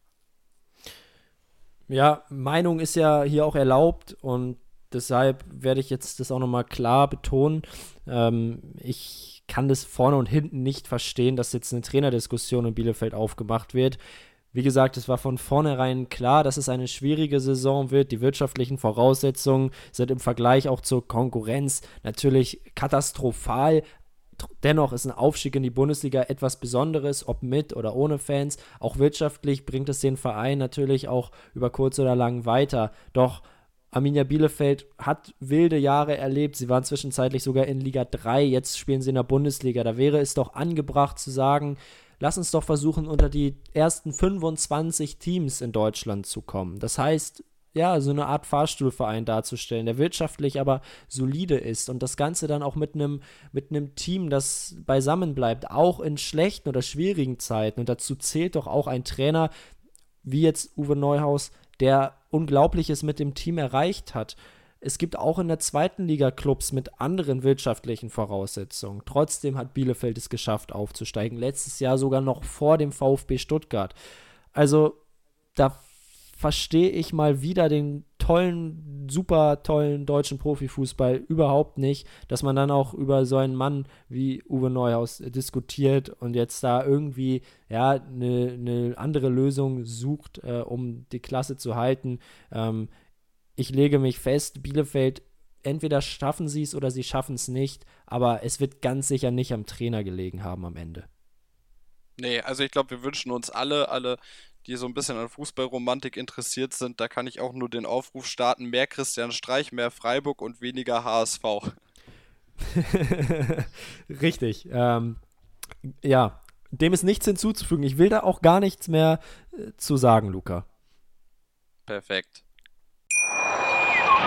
Ja, Meinung ist ja hier auch erlaubt und deshalb werde ich jetzt das auch nochmal klar betonen. Ähm, ich kann das vorne und hinten nicht verstehen, dass jetzt eine Trainerdiskussion in Bielefeld aufgemacht wird. Wie gesagt, es war von vornherein klar, dass es eine schwierige Saison wird. Die wirtschaftlichen Voraussetzungen sind im Vergleich auch zur Konkurrenz natürlich katastrophal. Dennoch ist ein Aufstieg in die Bundesliga etwas Besonderes, ob mit oder ohne Fans. Auch wirtschaftlich bringt es den Verein natürlich auch über kurz oder lang weiter. Doch Arminia Bielefeld hat wilde Jahre erlebt. Sie waren zwischenzeitlich sogar in Liga 3. Jetzt spielen sie in der Bundesliga. Da wäre es doch angebracht zu sagen, lass uns doch versuchen, unter die ersten 25 Teams in Deutschland zu kommen. Das heißt, ja, so eine Art Fahrstuhlverein darzustellen, der wirtschaftlich aber solide ist und das Ganze dann auch mit einem mit Team, das beisammen bleibt, auch in schlechten oder schwierigen Zeiten. Und dazu zählt doch auch ein Trainer wie jetzt Uwe Neuhaus, der Unglaubliches mit dem Team erreicht hat. Es gibt auch in der zweiten Liga Clubs mit anderen wirtschaftlichen Voraussetzungen. Trotzdem hat Bielefeld es geschafft, aufzusteigen. Letztes Jahr sogar noch vor dem VfB Stuttgart. Also da verstehe ich mal wieder den tollen, super tollen deutschen Profifußball überhaupt nicht, dass man dann auch über so einen Mann wie Uwe Neuhaus diskutiert und jetzt da irgendwie ja eine, eine andere Lösung sucht, äh, um die Klasse zu halten. Ähm, ich lege mich fest, Bielefeld entweder schaffen sie es oder sie schaffen es nicht, aber es wird ganz sicher nicht am Trainer gelegen haben am Ende. Nee, also ich glaube, wir wünschen uns alle, alle die so ein bisschen an Fußballromantik interessiert sind, da kann ich auch nur den Aufruf starten: mehr Christian Streich, mehr Freiburg und weniger HSV. Richtig. Ähm, ja, dem ist nichts hinzuzufügen. Ich will da auch gar nichts mehr äh, zu sagen, Luca. Perfekt.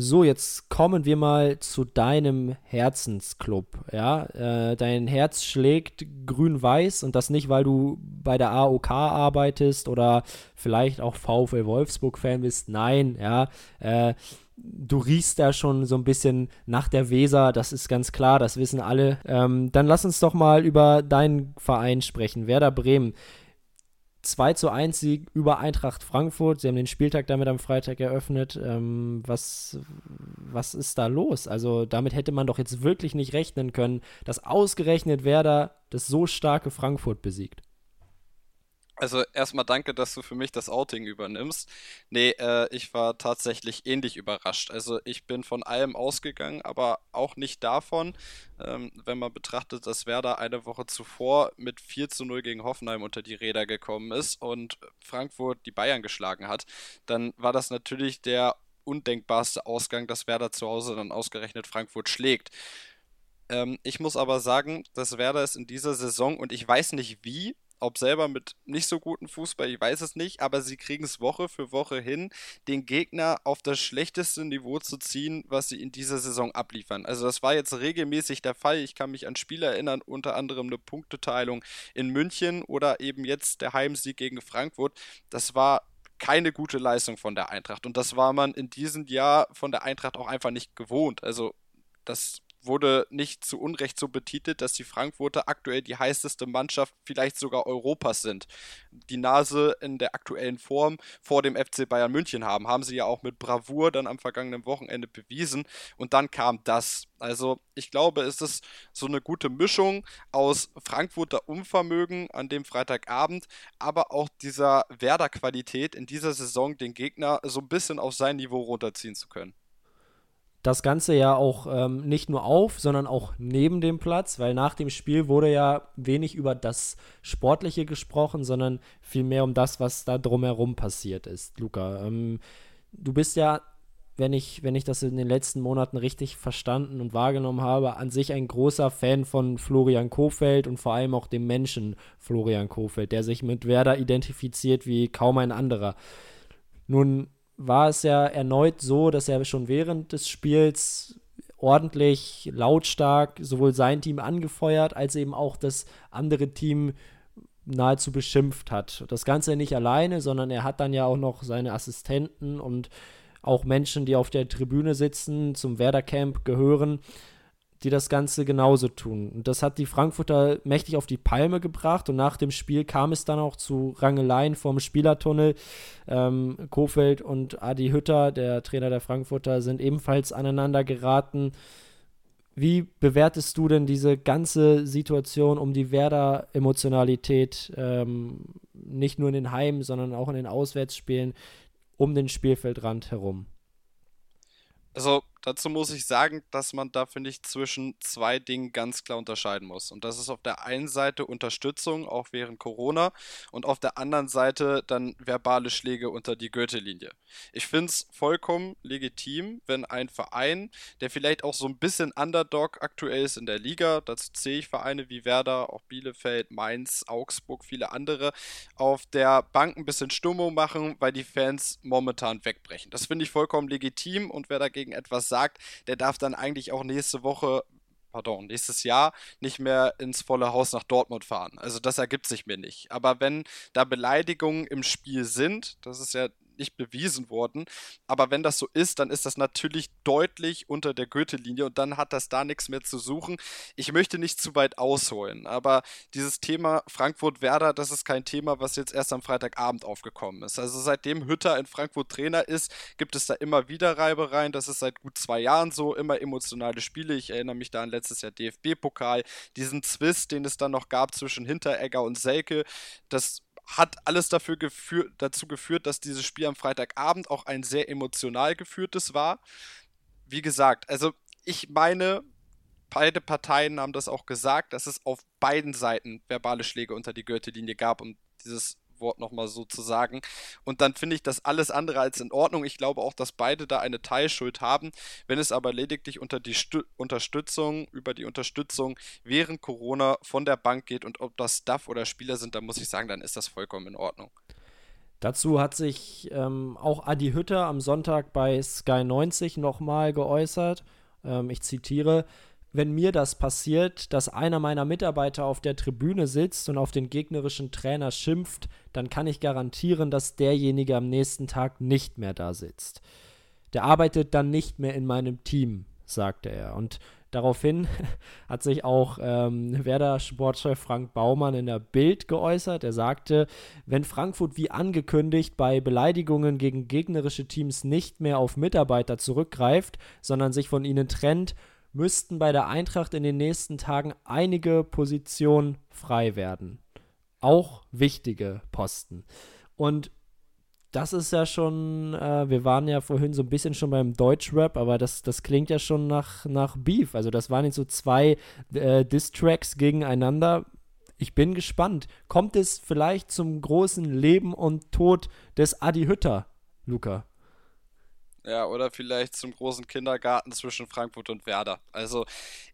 So, jetzt kommen wir mal zu deinem Herzensclub. Ja, äh, dein Herz schlägt grün-weiß und das nicht, weil du bei der AOK arbeitest oder vielleicht auch VfL Wolfsburg-Fan bist. Nein, ja. Äh, du riechst da schon so ein bisschen nach der Weser, das ist ganz klar, das wissen alle. Ähm, dann lass uns doch mal über deinen Verein sprechen, Werder Bremen. 2 zu 1 Sieg über Eintracht Frankfurt. Sie haben den Spieltag damit am Freitag eröffnet. Ähm, was, was ist da los? Also damit hätte man doch jetzt wirklich nicht rechnen können, dass ausgerechnet Werder das so starke Frankfurt besiegt. Also erstmal danke, dass du für mich das Outing übernimmst. Nee, äh, ich war tatsächlich ähnlich überrascht. Also ich bin von allem ausgegangen, aber auch nicht davon, ähm, wenn man betrachtet, dass Werder eine Woche zuvor mit 4 zu 0 gegen Hoffenheim unter die Räder gekommen ist und Frankfurt die Bayern geschlagen hat, dann war das natürlich der undenkbarste Ausgang, dass Werder zu Hause dann ausgerechnet Frankfurt schlägt. Ähm, ich muss aber sagen, dass Werder es in dieser Saison und ich weiß nicht wie, ob selber mit nicht so gutem Fußball, ich weiß es nicht, aber sie kriegen es Woche für Woche hin, den Gegner auf das schlechteste Niveau zu ziehen, was sie in dieser Saison abliefern. Also das war jetzt regelmäßig der Fall. Ich kann mich an Spiele erinnern, unter anderem eine Punkteteilung in München oder eben jetzt der Heimsieg gegen Frankfurt. Das war keine gute Leistung von der Eintracht. Und das war man in diesem Jahr von der Eintracht auch einfach nicht gewohnt. Also das wurde nicht zu Unrecht so betitelt, dass die Frankfurter aktuell die heißeste Mannschaft vielleicht sogar Europas sind. Die Nase in der aktuellen Form vor dem FC Bayern München haben, haben sie ja auch mit Bravour dann am vergangenen Wochenende bewiesen und dann kam das. Also ich glaube, es ist so eine gute Mischung aus Frankfurter Unvermögen an dem Freitagabend, aber auch dieser Werder-Qualität in dieser Saison den Gegner so ein bisschen auf sein Niveau runterziehen zu können das Ganze ja auch ähm, nicht nur auf, sondern auch neben dem Platz, weil nach dem Spiel wurde ja wenig über das Sportliche gesprochen, sondern vielmehr um das, was da drumherum passiert ist. Luca, ähm, du bist ja, wenn ich, wenn ich das in den letzten Monaten richtig verstanden und wahrgenommen habe, an sich ein großer Fan von Florian Kofeld und vor allem auch dem Menschen Florian Kofeld, der sich mit Werder identifiziert wie kaum ein anderer. Nun war es ja erneut so, dass er schon während des Spiels ordentlich lautstark sowohl sein Team angefeuert als eben auch das andere Team nahezu beschimpft hat. Das Ganze nicht alleine, sondern er hat dann ja auch noch seine Assistenten und auch Menschen, die auf der Tribüne sitzen, zum Werder Camp gehören, die das Ganze genauso tun. Und das hat die Frankfurter mächtig auf die Palme gebracht und nach dem Spiel kam es dann auch zu Rangeleien vom Spielertunnel. Ähm, Kofeld und Adi Hütter, der Trainer der Frankfurter, sind ebenfalls aneinander geraten. Wie bewertest du denn diese ganze Situation um die Werder-Emotionalität, ähm, nicht nur in den Heimen, sondern auch in den Auswärtsspielen um den Spielfeldrand herum? Also dazu muss ich sagen, dass man da, finde ich, zwischen zwei Dingen ganz klar unterscheiden muss. Und das ist auf der einen Seite Unterstützung, auch während Corona, und auf der anderen Seite dann verbale Schläge unter die Gürtellinie. Ich finde es vollkommen legitim, wenn ein Verein, der vielleicht auch so ein bisschen Underdog aktuell ist in der Liga, dazu zähle ich Vereine wie Werder, auch Bielefeld, Mainz, Augsburg, viele andere, auf der Bank ein bisschen Stimmung machen, weil die Fans momentan wegbrechen. Das finde ich vollkommen legitim und wer dagegen etwas sagt, der darf dann eigentlich auch nächste Woche pardon, nächstes Jahr nicht mehr ins volle Haus nach Dortmund fahren. Also das ergibt sich mir nicht. Aber wenn da Beleidigungen im Spiel sind, das ist ja nicht bewiesen worden. Aber wenn das so ist, dann ist das natürlich deutlich unter der Gürtellinie und dann hat das da nichts mehr zu suchen. Ich möchte nicht zu weit ausholen, aber dieses Thema Frankfurt-Werder, das ist kein Thema, was jetzt erst am Freitagabend aufgekommen ist. Also seitdem Hütter in Frankfurt Trainer ist, gibt es da immer wieder Reibereien. Das ist seit gut zwei Jahren so, immer emotionale Spiele. Ich erinnere mich da an letztes Jahr DFB-Pokal, diesen Zwist, den es dann noch gab zwischen Hinteregger und Selke. Das hat alles dafür geführt, dazu geführt, dass dieses Spiel am Freitagabend auch ein sehr emotional geführtes war. Wie gesagt, also ich meine, beide Parteien haben das auch gesagt, dass es auf beiden Seiten verbale Schläge unter die Gürtellinie gab, um dieses Wort nochmal so zu sagen. Und dann finde ich das alles andere als in Ordnung. Ich glaube auch, dass beide da eine Teilschuld haben. Wenn es aber lediglich unter die Stu Unterstützung, über die Unterstützung während Corona von der Bank geht und ob das Staff oder Spieler sind, dann muss ich sagen, dann ist das vollkommen in Ordnung. Dazu hat sich ähm, auch Adi Hütter am Sonntag bei Sky 90 nochmal geäußert. Ähm, ich zitiere: wenn mir das passiert, dass einer meiner Mitarbeiter auf der Tribüne sitzt und auf den gegnerischen Trainer schimpft, dann kann ich garantieren, dass derjenige am nächsten Tag nicht mehr da sitzt. Der arbeitet dann nicht mehr in meinem Team, sagte er. Und daraufhin hat sich auch ähm, Werder-Sportchef Frank Baumann in der Bild geäußert. Er sagte, wenn Frankfurt wie angekündigt bei Beleidigungen gegen gegnerische Teams nicht mehr auf Mitarbeiter zurückgreift, sondern sich von ihnen trennt, müssten bei der Eintracht in den nächsten Tagen einige Positionen frei werden. Auch wichtige Posten. Und das ist ja schon, äh, wir waren ja vorhin so ein bisschen schon beim Deutschrap, aber das, das klingt ja schon nach, nach Beef. Also das waren jetzt so zwei äh, Diss-Tracks gegeneinander. Ich bin gespannt. Kommt es vielleicht zum großen Leben und Tod des Adi Hütter, Luca? Ja, oder vielleicht zum großen Kindergarten zwischen Frankfurt und Werder. Also,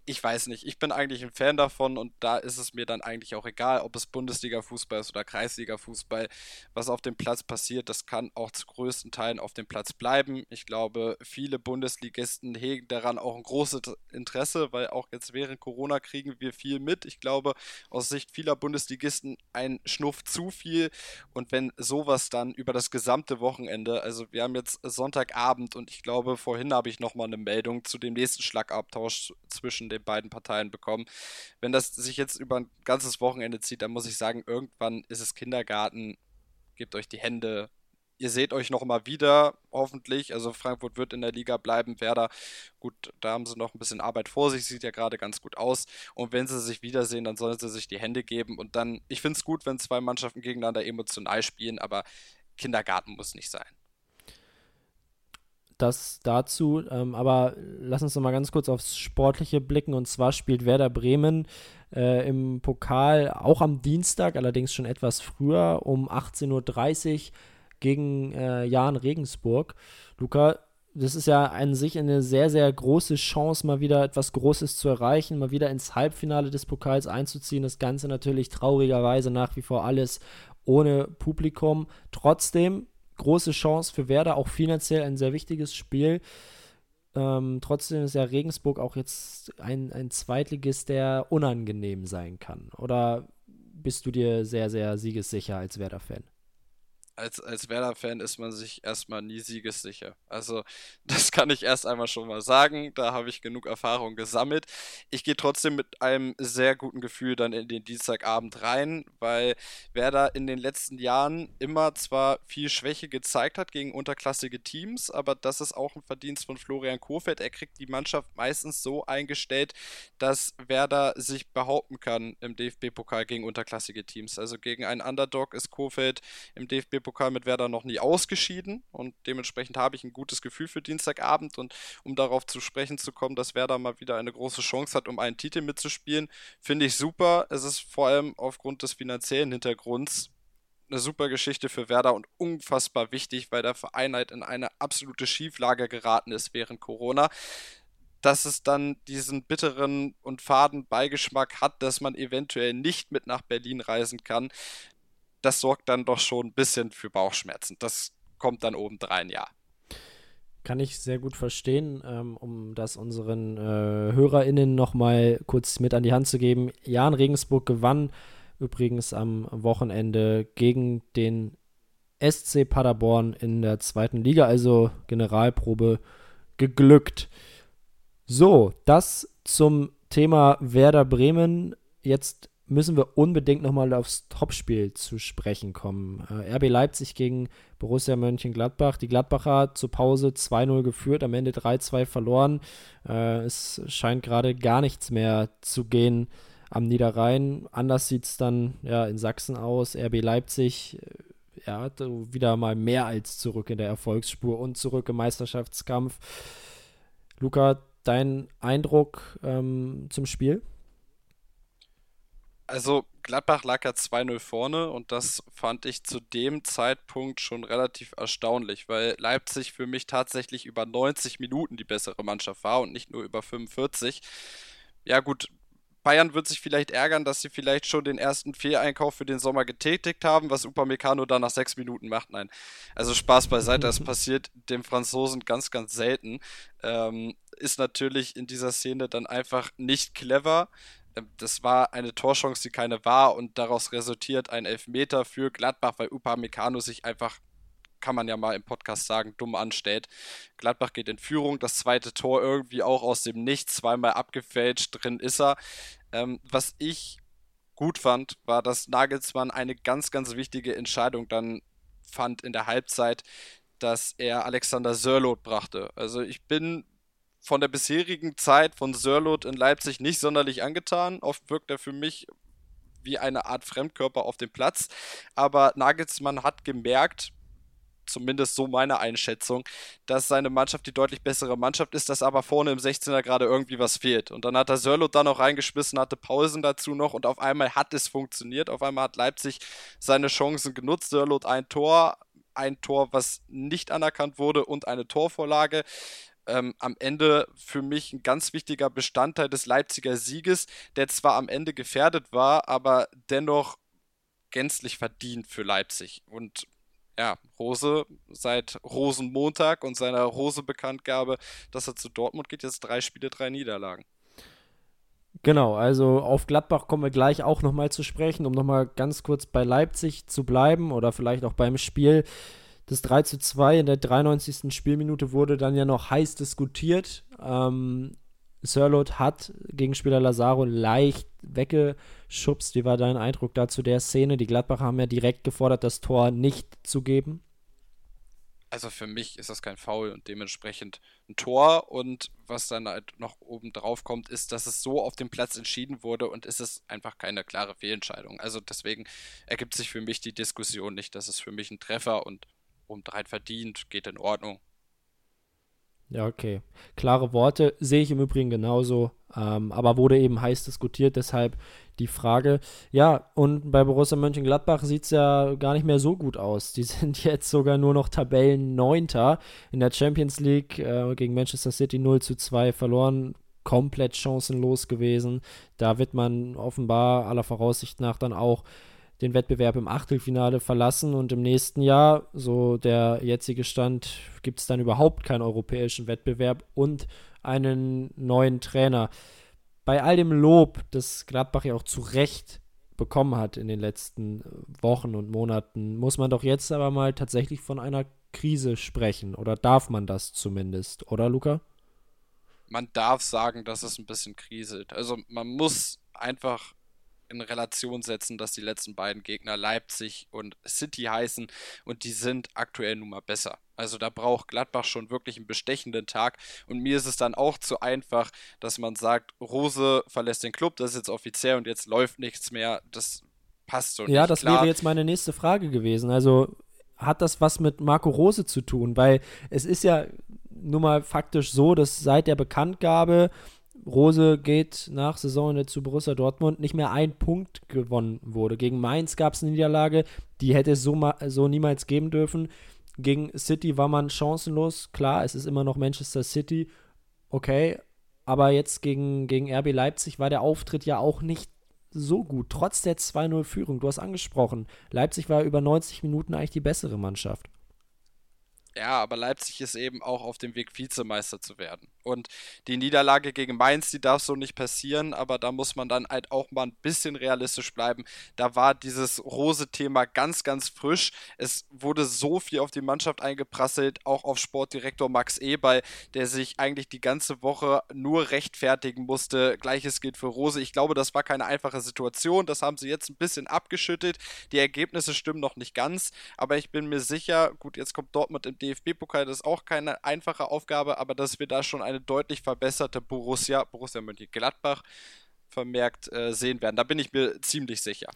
ich weiß nicht. Ich bin eigentlich ein Fan davon und da ist es mir dann eigentlich auch egal, ob es Bundesliga-Fußball ist oder Kreisliga-Fußball. Was auf dem Platz passiert, das kann auch zu größten Teilen auf dem Platz bleiben. Ich glaube, viele Bundesligisten hegen daran auch ein großes Interesse, weil auch jetzt während Corona kriegen wir viel mit. Ich glaube, aus Sicht vieler Bundesligisten ein Schnuff zu viel. Und wenn sowas dann über das gesamte Wochenende, also wir haben jetzt Sonntagabend, Abend und ich glaube, vorhin habe ich nochmal eine Meldung zu dem nächsten Schlagabtausch zwischen den beiden Parteien bekommen. Wenn das sich jetzt über ein ganzes Wochenende zieht, dann muss ich sagen, irgendwann ist es Kindergarten, gebt euch die Hände. Ihr seht euch nochmal wieder, hoffentlich. Also Frankfurt wird in der Liga bleiben. Werder, gut, da haben sie noch ein bisschen Arbeit vor sich, sieht ja gerade ganz gut aus. Und wenn sie sich wiedersehen, dann sollen sie sich die Hände geben. Und dann, ich finde es gut, wenn zwei Mannschaften gegeneinander emotional spielen, aber Kindergarten muss nicht sein das dazu. Ähm, aber lass uns noch mal ganz kurz aufs Sportliche blicken. Und zwar spielt Werder Bremen äh, im Pokal auch am Dienstag, allerdings schon etwas früher, um 18.30 Uhr gegen äh, Jan Regensburg. Luca, das ist ja an sich eine sehr, sehr große Chance, mal wieder etwas Großes zu erreichen, mal wieder ins Halbfinale des Pokals einzuziehen. Das Ganze natürlich traurigerweise nach wie vor alles ohne Publikum. Trotzdem große Chance für Werder, auch finanziell ein sehr wichtiges Spiel. Ähm, trotzdem ist ja Regensburg auch jetzt ein, ein Zweitligist, der unangenehm sein kann. Oder bist du dir sehr, sehr siegessicher als Werder-Fan? Als, als Werder-Fan ist man sich erstmal nie siegessicher. Also, das kann ich erst einmal schon mal sagen. Da habe ich genug Erfahrung gesammelt. Ich gehe trotzdem mit einem sehr guten Gefühl dann in den Dienstagabend rein, weil Werder in den letzten Jahren immer zwar viel Schwäche gezeigt hat gegen unterklassige Teams, aber das ist auch ein Verdienst von Florian Kohfeldt. Er kriegt die Mannschaft meistens so eingestellt, dass Werder sich behaupten kann im DFB-Pokal gegen unterklassige Teams. Also gegen einen Underdog ist Kohfeldt im DFB DFB-Pokal mit Werder noch nie ausgeschieden und dementsprechend habe ich ein gutes Gefühl für Dienstagabend und um darauf zu sprechen zu kommen, dass Werder mal wieder eine große Chance hat, um einen Titel mitzuspielen, finde ich super. Es ist vor allem aufgrund des finanziellen Hintergrunds eine super Geschichte für Werder und unfassbar wichtig, weil der Verein halt in eine absolute Schieflage geraten ist während Corona dass es dann diesen bitteren und faden Beigeschmack hat, dass man eventuell nicht mit nach Berlin reisen kann, das sorgt dann doch schon ein bisschen für Bauchschmerzen. Das kommt dann obendrein, ja. Kann ich sehr gut verstehen, ähm, um das unseren äh, HörerInnen nochmal kurz mit an die Hand zu geben. Jan Regensburg gewann übrigens am Wochenende gegen den SC Paderborn in der zweiten Liga, also Generalprobe geglückt. So, das zum Thema Werder Bremen. Jetzt müssen wir unbedingt nochmal aufs Topspiel zu sprechen kommen. Äh, RB Leipzig gegen Borussia Mönchengladbach. Die Gladbacher zur Pause 2-0 geführt, am Ende 3-2 verloren. Äh, es scheint gerade gar nichts mehr zu gehen am Niederrhein. Anders sieht es dann ja, in Sachsen aus. RB Leipzig äh, ja, wieder mal mehr als zurück in der Erfolgsspur und zurück im Meisterschaftskampf. Luca, dein Eindruck ähm, zum Spiel? Also Gladbach lag ja 2-0 vorne und das fand ich zu dem Zeitpunkt schon relativ erstaunlich, weil Leipzig für mich tatsächlich über 90 Minuten die bessere Mannschaft war und nicht nur über 45. Ja gut, Bayern wird sich vielleicht ärgern, dass sie vielleicht schon den ersten Fehleinkauf für den Sommer getätigt haben, was Upamecano dann nach sechs Minuten macht. Nein, also Spaß beiseite, das passiert dem Franzosen ganz, ganz selten. Ähm, ist natürlich in dieser Szene dann einfach nicht clever. Ähm, das war eine Torchance, die keine war und daraus resultiert ein Elfmeter für Gladbach, weil Upamecano sich einfach kann man ja mal im Podcast sagen, dumm anstellt. Gladbach geht in Führung, das zweite Tor irgendwie auch aus dem Nichts, zweimal abgefälscht, drin ist er. Ähm, was ich gut fand, war, dass Nagelsmann eine ganz, ganz wichtige Entscheidung dann fand in der Halbzeit, dass er Alexander Sörlot brachte. Also ich bin von der bisherigen Zeit von Sörlot in Leipzig nicht sonderlich angetan. Oft wirkt er für mich wie eine Art Fremdkörper auf dem Platz. Aber Nagelsmann hat gemerkt, zumindest so meine Einschätzung, dass seine Mannschaft die deutlich bessere Mannschaft ist, dass aber vorne im 16er gerade irgendwie was fehlt. Und dann hat er Sörlot da noch reingeschmissen, hatte Pausen dazu noch und auf einmal hat es funktioniert. Auf einmal hat Leipzig seine Chancen genutzt. Sörlot ein Tor, ein Tor, was nicht anerkannt wurde und eine Torvorlage. Ähm, am Ende für mich ein ganz wichtiger Bestandteil des Leipziger Sieges, der zwar am Ende gefährdet war, aber dennoch gänzlich verdient für Leipzig. Und ja, Rose seit Rosenmontag und seiner Rose-Bekanntgabe, dass er zu Dortmund geht, jetzt drei Spiele, drei Niederlagen. Genau, also auf Gladbach kommen wir gleich auch nochmal zu sprechen, um nochmal ganz kurz bei Leipzig zu bleiben oder vielleicht auch beim Spiel. Das 3 zu 2 in der 93. Spielminute wurde dann ja noch heiß diskutiert. Ähm, Sirlot hat Gegenspieler Lazaro leicht weggeschubst. Wie war dein Eindruck dazu der Szene? Die Gladbacher haben ja direkt gefordert, das Tor nicht zu geben. Also für mich ist das kein Foul und dementsprechend ein Tor. Und was dann halt noch oben drauf kommt, ist, dass es so auf dem Platz entschieden wurde und ist es einfach keine klare Fehlentscheidung. Also deswegen ergibt sich für mich die Diskussion nicht, dass es für mich ein Treffer und um drei verdient, geht in Ordnung. Ja, okay. Klare Worte sehe ich im Übrigen genauso, ähm, aber wurde eben heiß diskutiert, deshalb die Frage. Ja, und bei Borussia Mönchengladbach sieht es ja gar nicht mehr so gut aus. Die sind jetzt sogar nur noch Tabellenneunter in der Champions League äh, gegen Manchester City 0 zu 2 verloren. Komplett chancenlos gewesen. Da wird man offenbar aller Voraussicht nach dann auch den Wettbewerb im Achtelfinale verlassen und im nächsten Jahr, so der jetzige Stand, gibt es dann überhaupt keinen europäischen Wettbewerb und einen neuen Trainer. Bei all dem Lob, das Gladbach ja auch zu Recht bekommen hat in den letzten Wochen und Monaten, muss man doch jetzt aber mal tatsächlich von einer Krise sprechen. Oder darf man das zumindest, oder Luca? Man darf sagen, dass es ein bisschen kriselt. Also man muss einfach in Relation setzen, dass die letzten beiden Gegner Leipzig und City heißen und die sind aktuell nun mal besser. Also da braucht Gladbach schon wirklich einen bestechenden Tag und mir ist es dann auch zu einfach, dass man sagt, Rose verlässt den Club, das ist jetzt offiziell und jetzt läuft nichts mehr. Das passt so ja, nicht. Ja, das Klar. wäre jetzt meine nächste Frage gewesen. Also hat das was mit Marco Rose zu tun? Weil es ist ja nun mal faktisch so, dass seit der Bekanntgabe Rose geht nach Saisonende zu Borussia Dortmund, nicht mehr ein Punkt gewonnen wurde. Gegen Mainz gab es eine Niederlage, die hätte es so, so niemals geben dürfen. Gegen City war man chancenlos. Klar, es ist immer noch Manchester City. Okay, aber jetzt gegen, gegen RB Leipzig war der Auftritt ja auch nicht so gut, trotz der 2-0-Führung. Du hast angesprochen, Leipzig war über 90 Minuten eigentlich die bessere Mannschaft. Ja, aber Leipzig ist eben auch auf dem Weg, Vizemeister zu werden. Und die Niederlage gegen Mainz, die darf so nicht passieren, aber da muss man dann halt auch mal ein bisschen realistisch bleiben. Da war dieses Rose-Thema ganz, ganz frisch. Es wurde so viel auf die Mannschaft eingeprasselt, auch auf Sportdirektor Max Eberl, der sich eigentlich die ganze Woche nur rechtfertigen musste. Gleiches gilt für Rose. Ich glaube, das war keine einfache Situation. Das haben sie jetzt ein bisschen abgeschüttet. Die Ergebnisse stimmen noch nicht ganz, aber ich bin mir sicher, gut, jetzt kommt Dortmund im DFB-Pokal, das ist auch keine einfache Aufgabe, aber dass wir da schon eine deutlich verbesserte Borussia, Borussia Mönchengladbach vermerkt äh, sehen werden. Da bin ich mir ziemlich sicher.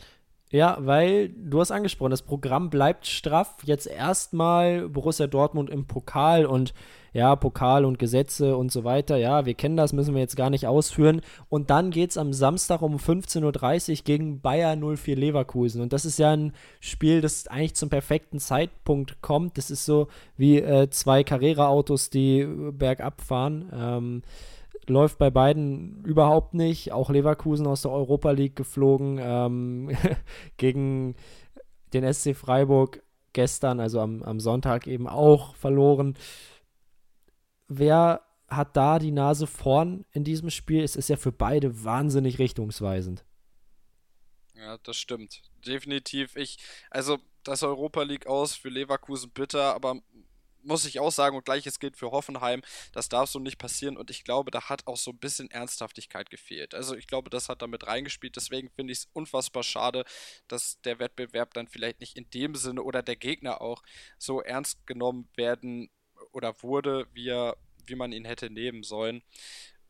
Ja, weil du hast angesprochen, das Programm bleibt straff. Jetzt erstmal Borussia Dortmund im Pokal und ja, Pokal und Gesetze und so weiter. Ja, wir kennen das, müssen wir jetzt gar nicht ausführen. Und dann geht es am Samstag um 15.30 Uhr gegen Bayer 04 Leverkusen. Und das ist ja ein Spiel, das eigentlich zum perfekten Zeitpunkt kommt. Das ist so wie äh, zwei Carrera-Autos, die bergab fahren. Ähm, läuft bei beiden überhaupt nicht. Auch Leverkusen aus der Europa League geflogen ähm, gegen den SC Freiburg gestern, also am, am Sonntag eben auch verloren. Wer hat da die Nase vorn in diesem Spiel? Es ist ja für beide wahnsinnig richtungsweisend. Ja, das stimmt. Definitiv. Ich, also das Europa League aus für Leverkusen bitter, aber muss ich auch sagen, und gleiches gilt für Hoffenheim, das darf so nicht passieren und ich glaube, da hat auch so ein bisschen Ernsthaftigkeit gefehlt. Also ich glaube, das hat damit reingespielt, deswegen finde ich es unfassbar schade, dass der Wettbewerb dann vielleicht nicht in dem Sinne oder der Gegner auch so ernst genommen werden oder wurde, wie, er, wie man ihn hätte nehmen sollen.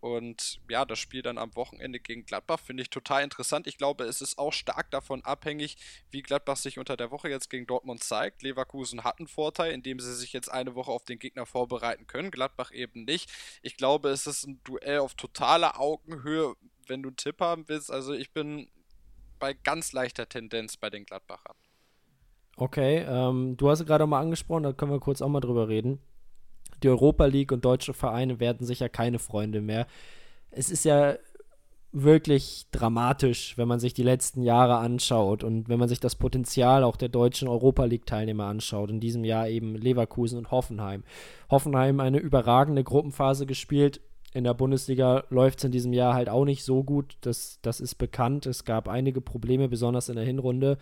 Und ja, das Spiel dann am Wochenende gegen Gladbach finde ich total interessant. Ich glaube, es ist auch stark davon abhängig, wie Gladbach sich unter der Woche jetzt gegen Dortmund zeigt. Leverkusen hat einen Vorteil, indem sie sich jetzt eine Woche auf den Gegner vorbereiten können. Gladbach eben nicht. Ich glaube, es ist ein Duell auf totaler Augenhöhe, wenn du einen Tipp haben willst. Also ich bin bei ganz leichter Tendenz bei den Gladbachern. Okay, ähm, du hast gerade mal angesprochen, da können wir kurz auch mal drüber reden die Europa League und deutsche Vereine werden sicher keine Freunde mehr. Es ist ja wirklich dramatisch, wenn man sich die letzten Jahre anschaut und wenn man sich das Potenzial auch der deutschen Europa League-Teilnehmer anschaut. In diesem Jahr eben Leverkusen und Hoffenheim. Hoffenheim eine überragende Gruppenphase gespielt. In der Bundesliga läuft es in diesem Jahr halt auch nicht so gut. Das, das ist bekannt. Es gab einige Probleme, besonders in der Hinrunde.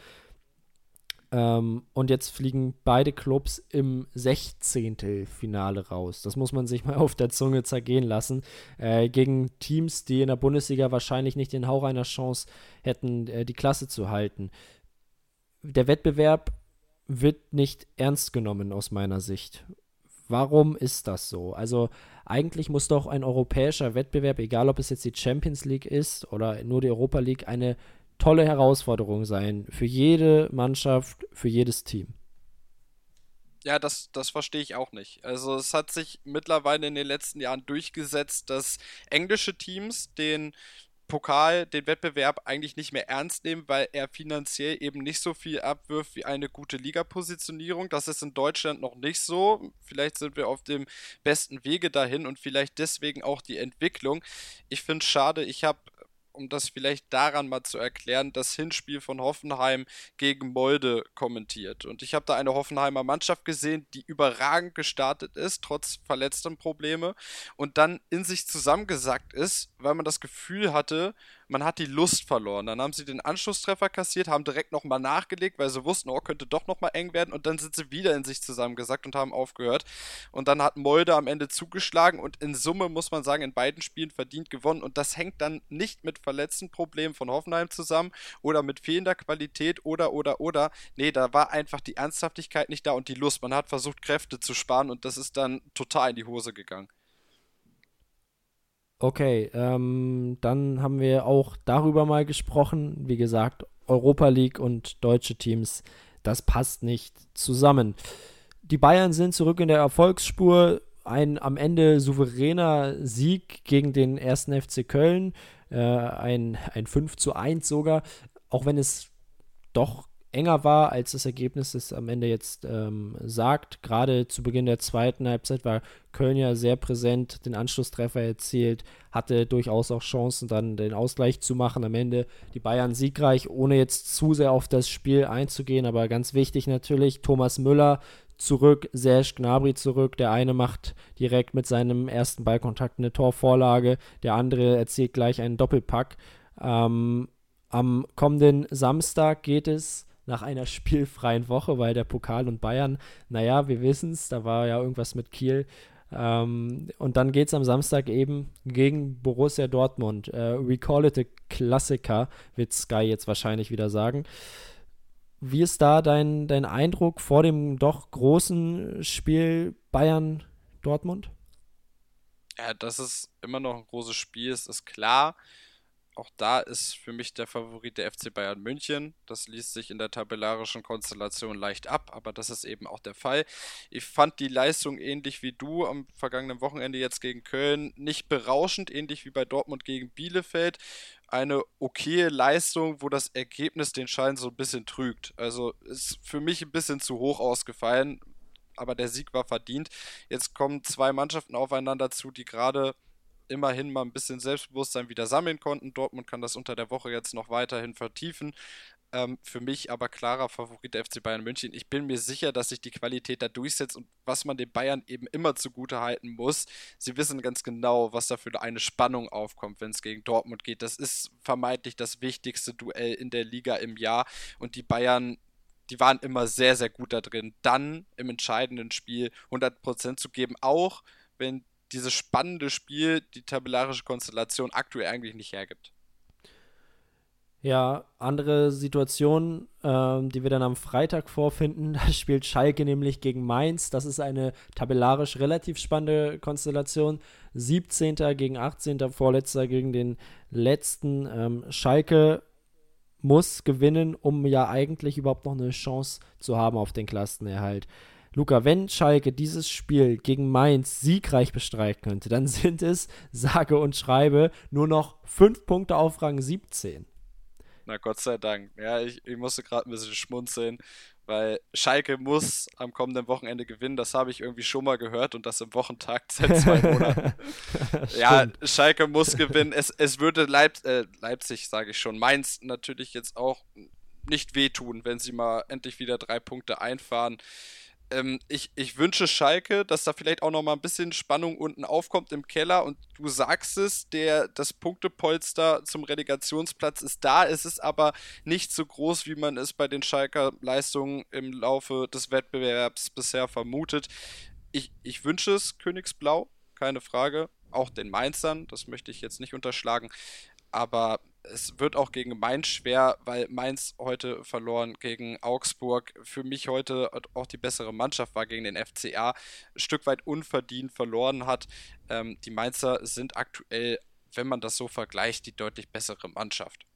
Ähm, und jetzt fliegen beide Clubs im 16. Finale raus. Das muss man sich mal auf der Zunge zergehen lassen. Äh, gegen Teams, die in der Bundesliga wahrscheinlich nicht den Hauch einer Chance hätten, äh, die Klasse zu halten. Der Wettbewerb wird nicht ernst genommen aus meiner Sicht. Warum ist das so? Also eigentlich muss doch ein europäischer Wettbewerb, egal ob es jetzt die Champions League ist oder nur die Europa League, eine tolle Herausforderung sein für jede Mannschaft, für jedes Team. Ja, das, das verstehe ich auch nicht. Also es hat sich mittlerweile in den letzten Jahren durchgesetzt, dass englische Teams den Pokal, den Wettbewerb eigentlich nicht mehr ernst nehmen, weil er finanziell eben nicht so viel abwirft wie eine gute Ligapositionierung. Das ist in Deutschland noch nicht so. Vielleicht sind wir auf dem besten Wege dahin und vielleicht deswegen auch die Entwicklung. Ich finde es schade, ich habe um das vielleicht daran mal zu erklären, das Hinspiel von Hoffenheim gegen Molde kommentiert. Und ich habe da eine Hoffenheimer Mannschaft gesehen, die überragend gestartet ist, trotz verletzten Probleme, und dann in sich zusammengesackt ist, weil man das Gefühl hatte, man hat die Lust verloren. Dann haben sie den Anschlusstreffer kassiert, haben direkt nochmal nachgelegt, weil sie wussten, oh, könnte doch nochmal eng werden und dann sind sie wieder in sich zusammengesackt und haben aufgehört. Und dann hat Molde am Ende zugeschlagen und in Summe muss man sagen, in beiden Spielen verdient gewonnen und das hängt dann nicht mit verletzten Problemen von Hoffenheim zusammen oder mit fehlender Qualität oder oder oder. Nee, da war einfach die Ernsthaftigkeit nicht da und die Lust. Man hat versucht, Kräfte zu sparen und das ist dann total in die Hose gegangen. Okay, ähm, dann haben wir auch darüber mal gesprochen. Wie gesagt, Europa League und deutsche Teams, das passt nicht zusammen. Die Bayern sind zurück in der Erfolgsspur. Ein am Ende souveräner Sieg gegen den ersten FC Köln. Äh, ein, ein 5 zu 1 sogar. Auch wenn es doch enger war, als das Ergebnis es am Ende jetzt ähm, sagt. Gerade zu Beginn der zweiten Halbzeit war Köln ja sehr präsent, den Anschlusstreffer erzielt, hatte durchaus auch Chancen, dann den Ausgleich zu machen. Am Ende die Bayern siegreich, ohne jetzt zu sehr auf das Spiel einzugehen. Aber ganz wichtig natürlich, Thomas Müller zurück, Serge Gnabry zurück. Der eine macht direkt mit seinem ersten Ballkontakt eine Torvorlage, der andere erzielt gleich einen Doppelpack. Ähm, am kommenden Samstag geht es nach einer spielfreien Woche, weil der Pokal und Bayern, naja, wir wissen es, da war ja irgendwas mit Kiel. Ähm, und dann geht es am Samstag eben gegen Borussia Dortmund. Äh, we call it a Klassiker, wird Sky jetzt wahrscheinlich wieder sagen. Wie ist da dein, dein Eindruck vor dem doch großen Spiel Bayern-Dortmund? Ja, dass es immer noch ein großes Spiel ist, ist klar auch da ist für mich der Favorit der FC Bayern München. Das liest sich in der tabellarischen Konstellation leicht ab, aber das ist eben auch der Fall. Ich fand die Leistung ähnlich wie du am vergangenen Wochenende jetzt gegen Köln nicht berauschend, ähnlich wie bei Dortmund gegen Bielefeld. Eine okaye Leistung, wo das Ergebnis den Schein so ein bisschen trügt. Also ist für mich ein bisschen zu hoch ausgefallen, aber der Sieg war verdient. Jetzt kommen zwei Mannschaften aufeinander zu, die gerade immerhin mal ein bisschen Selbstbewusstsein wieder sammeln konnten. Dortmund kann das unter der Woche jetzt noch weiterhin vertiefen. Ähm, für mich aber klarer Favorit der FC Bayern München. Ich bin mir sicher, dass sich die Qualität da durchsetzt und was man den Bayern eben immer zugute halten muss. Sie wissen ganz genau, was da für eine Spannung aufkommt, wenn es gegen Dortmund geht. Das ist vermeintlich das wichtigste Duell in der Liga im Jahr und die Bayern die waren immer sehr, sehr gut da drin, dann im entscheidenden Spiel 100% zu geben, auch wenn dieses spannende Spiel die tabellarische Konstellation aktuell eigentlich nicht hergibt. Ja, andere Situation, ähm, die wir dann am Freitag vorfinden, da spielt Schalke nämlich gegen Mainz. Das ist eine tabellarisch relativ spannende Konstellation. 17. gegen 18. Vorletzter gegen den letzten. Ähm, Schalke muss gewinnen, um ja eigentlich überhaupt noch eine Chance zu haben auf den Klassenerhalt. Luca, wenn Schalke dieses Spiel gegen Mainz siegreich bestreiten könnte, dann sind es, sage und schreibe, nur noch fünf Punkte auf Rang 17. Na Gott sei Dank. Ja, ich, ich musste gerade ein bisschen schmunzeln, weil Schalke muss am kommenden Wochenende gewinnen. Das habe ich irgendwie schon mal gehört und das im Wochentakt seit zwei Monaten. ja, Schalke muss gewinnen. Es, es würde Leip äh, Leipzig, sage ich schon, Mainz natürlich jetzt auch nicht wehtun, wenn sie mal endlich wieder drei Punkte einfahren ähm, ich, ich wünsche Schalke, dass da vielleicht auch noch mal ein bisschen Spannung unten aufkommt im Keller. Und du sagst es, der, das Punktepolster zum Relegationsplatz ist da, es ist aber nicht so groß, wie man es bei den Schalker Leistungen im Laufe des Wettbewerbs bisher vermutet. Ich, ich wünsche es Königsblau, keine Frage, auch den Mainzern, das möchte ich jetzt nicht unterschlagen, aber es wird auch gegen Mainz schwer, weil Mainz heute verloren gegen Augsburg. Für mich heute auch die bessere Mannschaft war gegen den FCA. Ein Stück weit unverdient verloren hat. Ähm, die Mainzer sind aktuell, wenn man das so vergleicht, die deutlich bessere Mannschaft.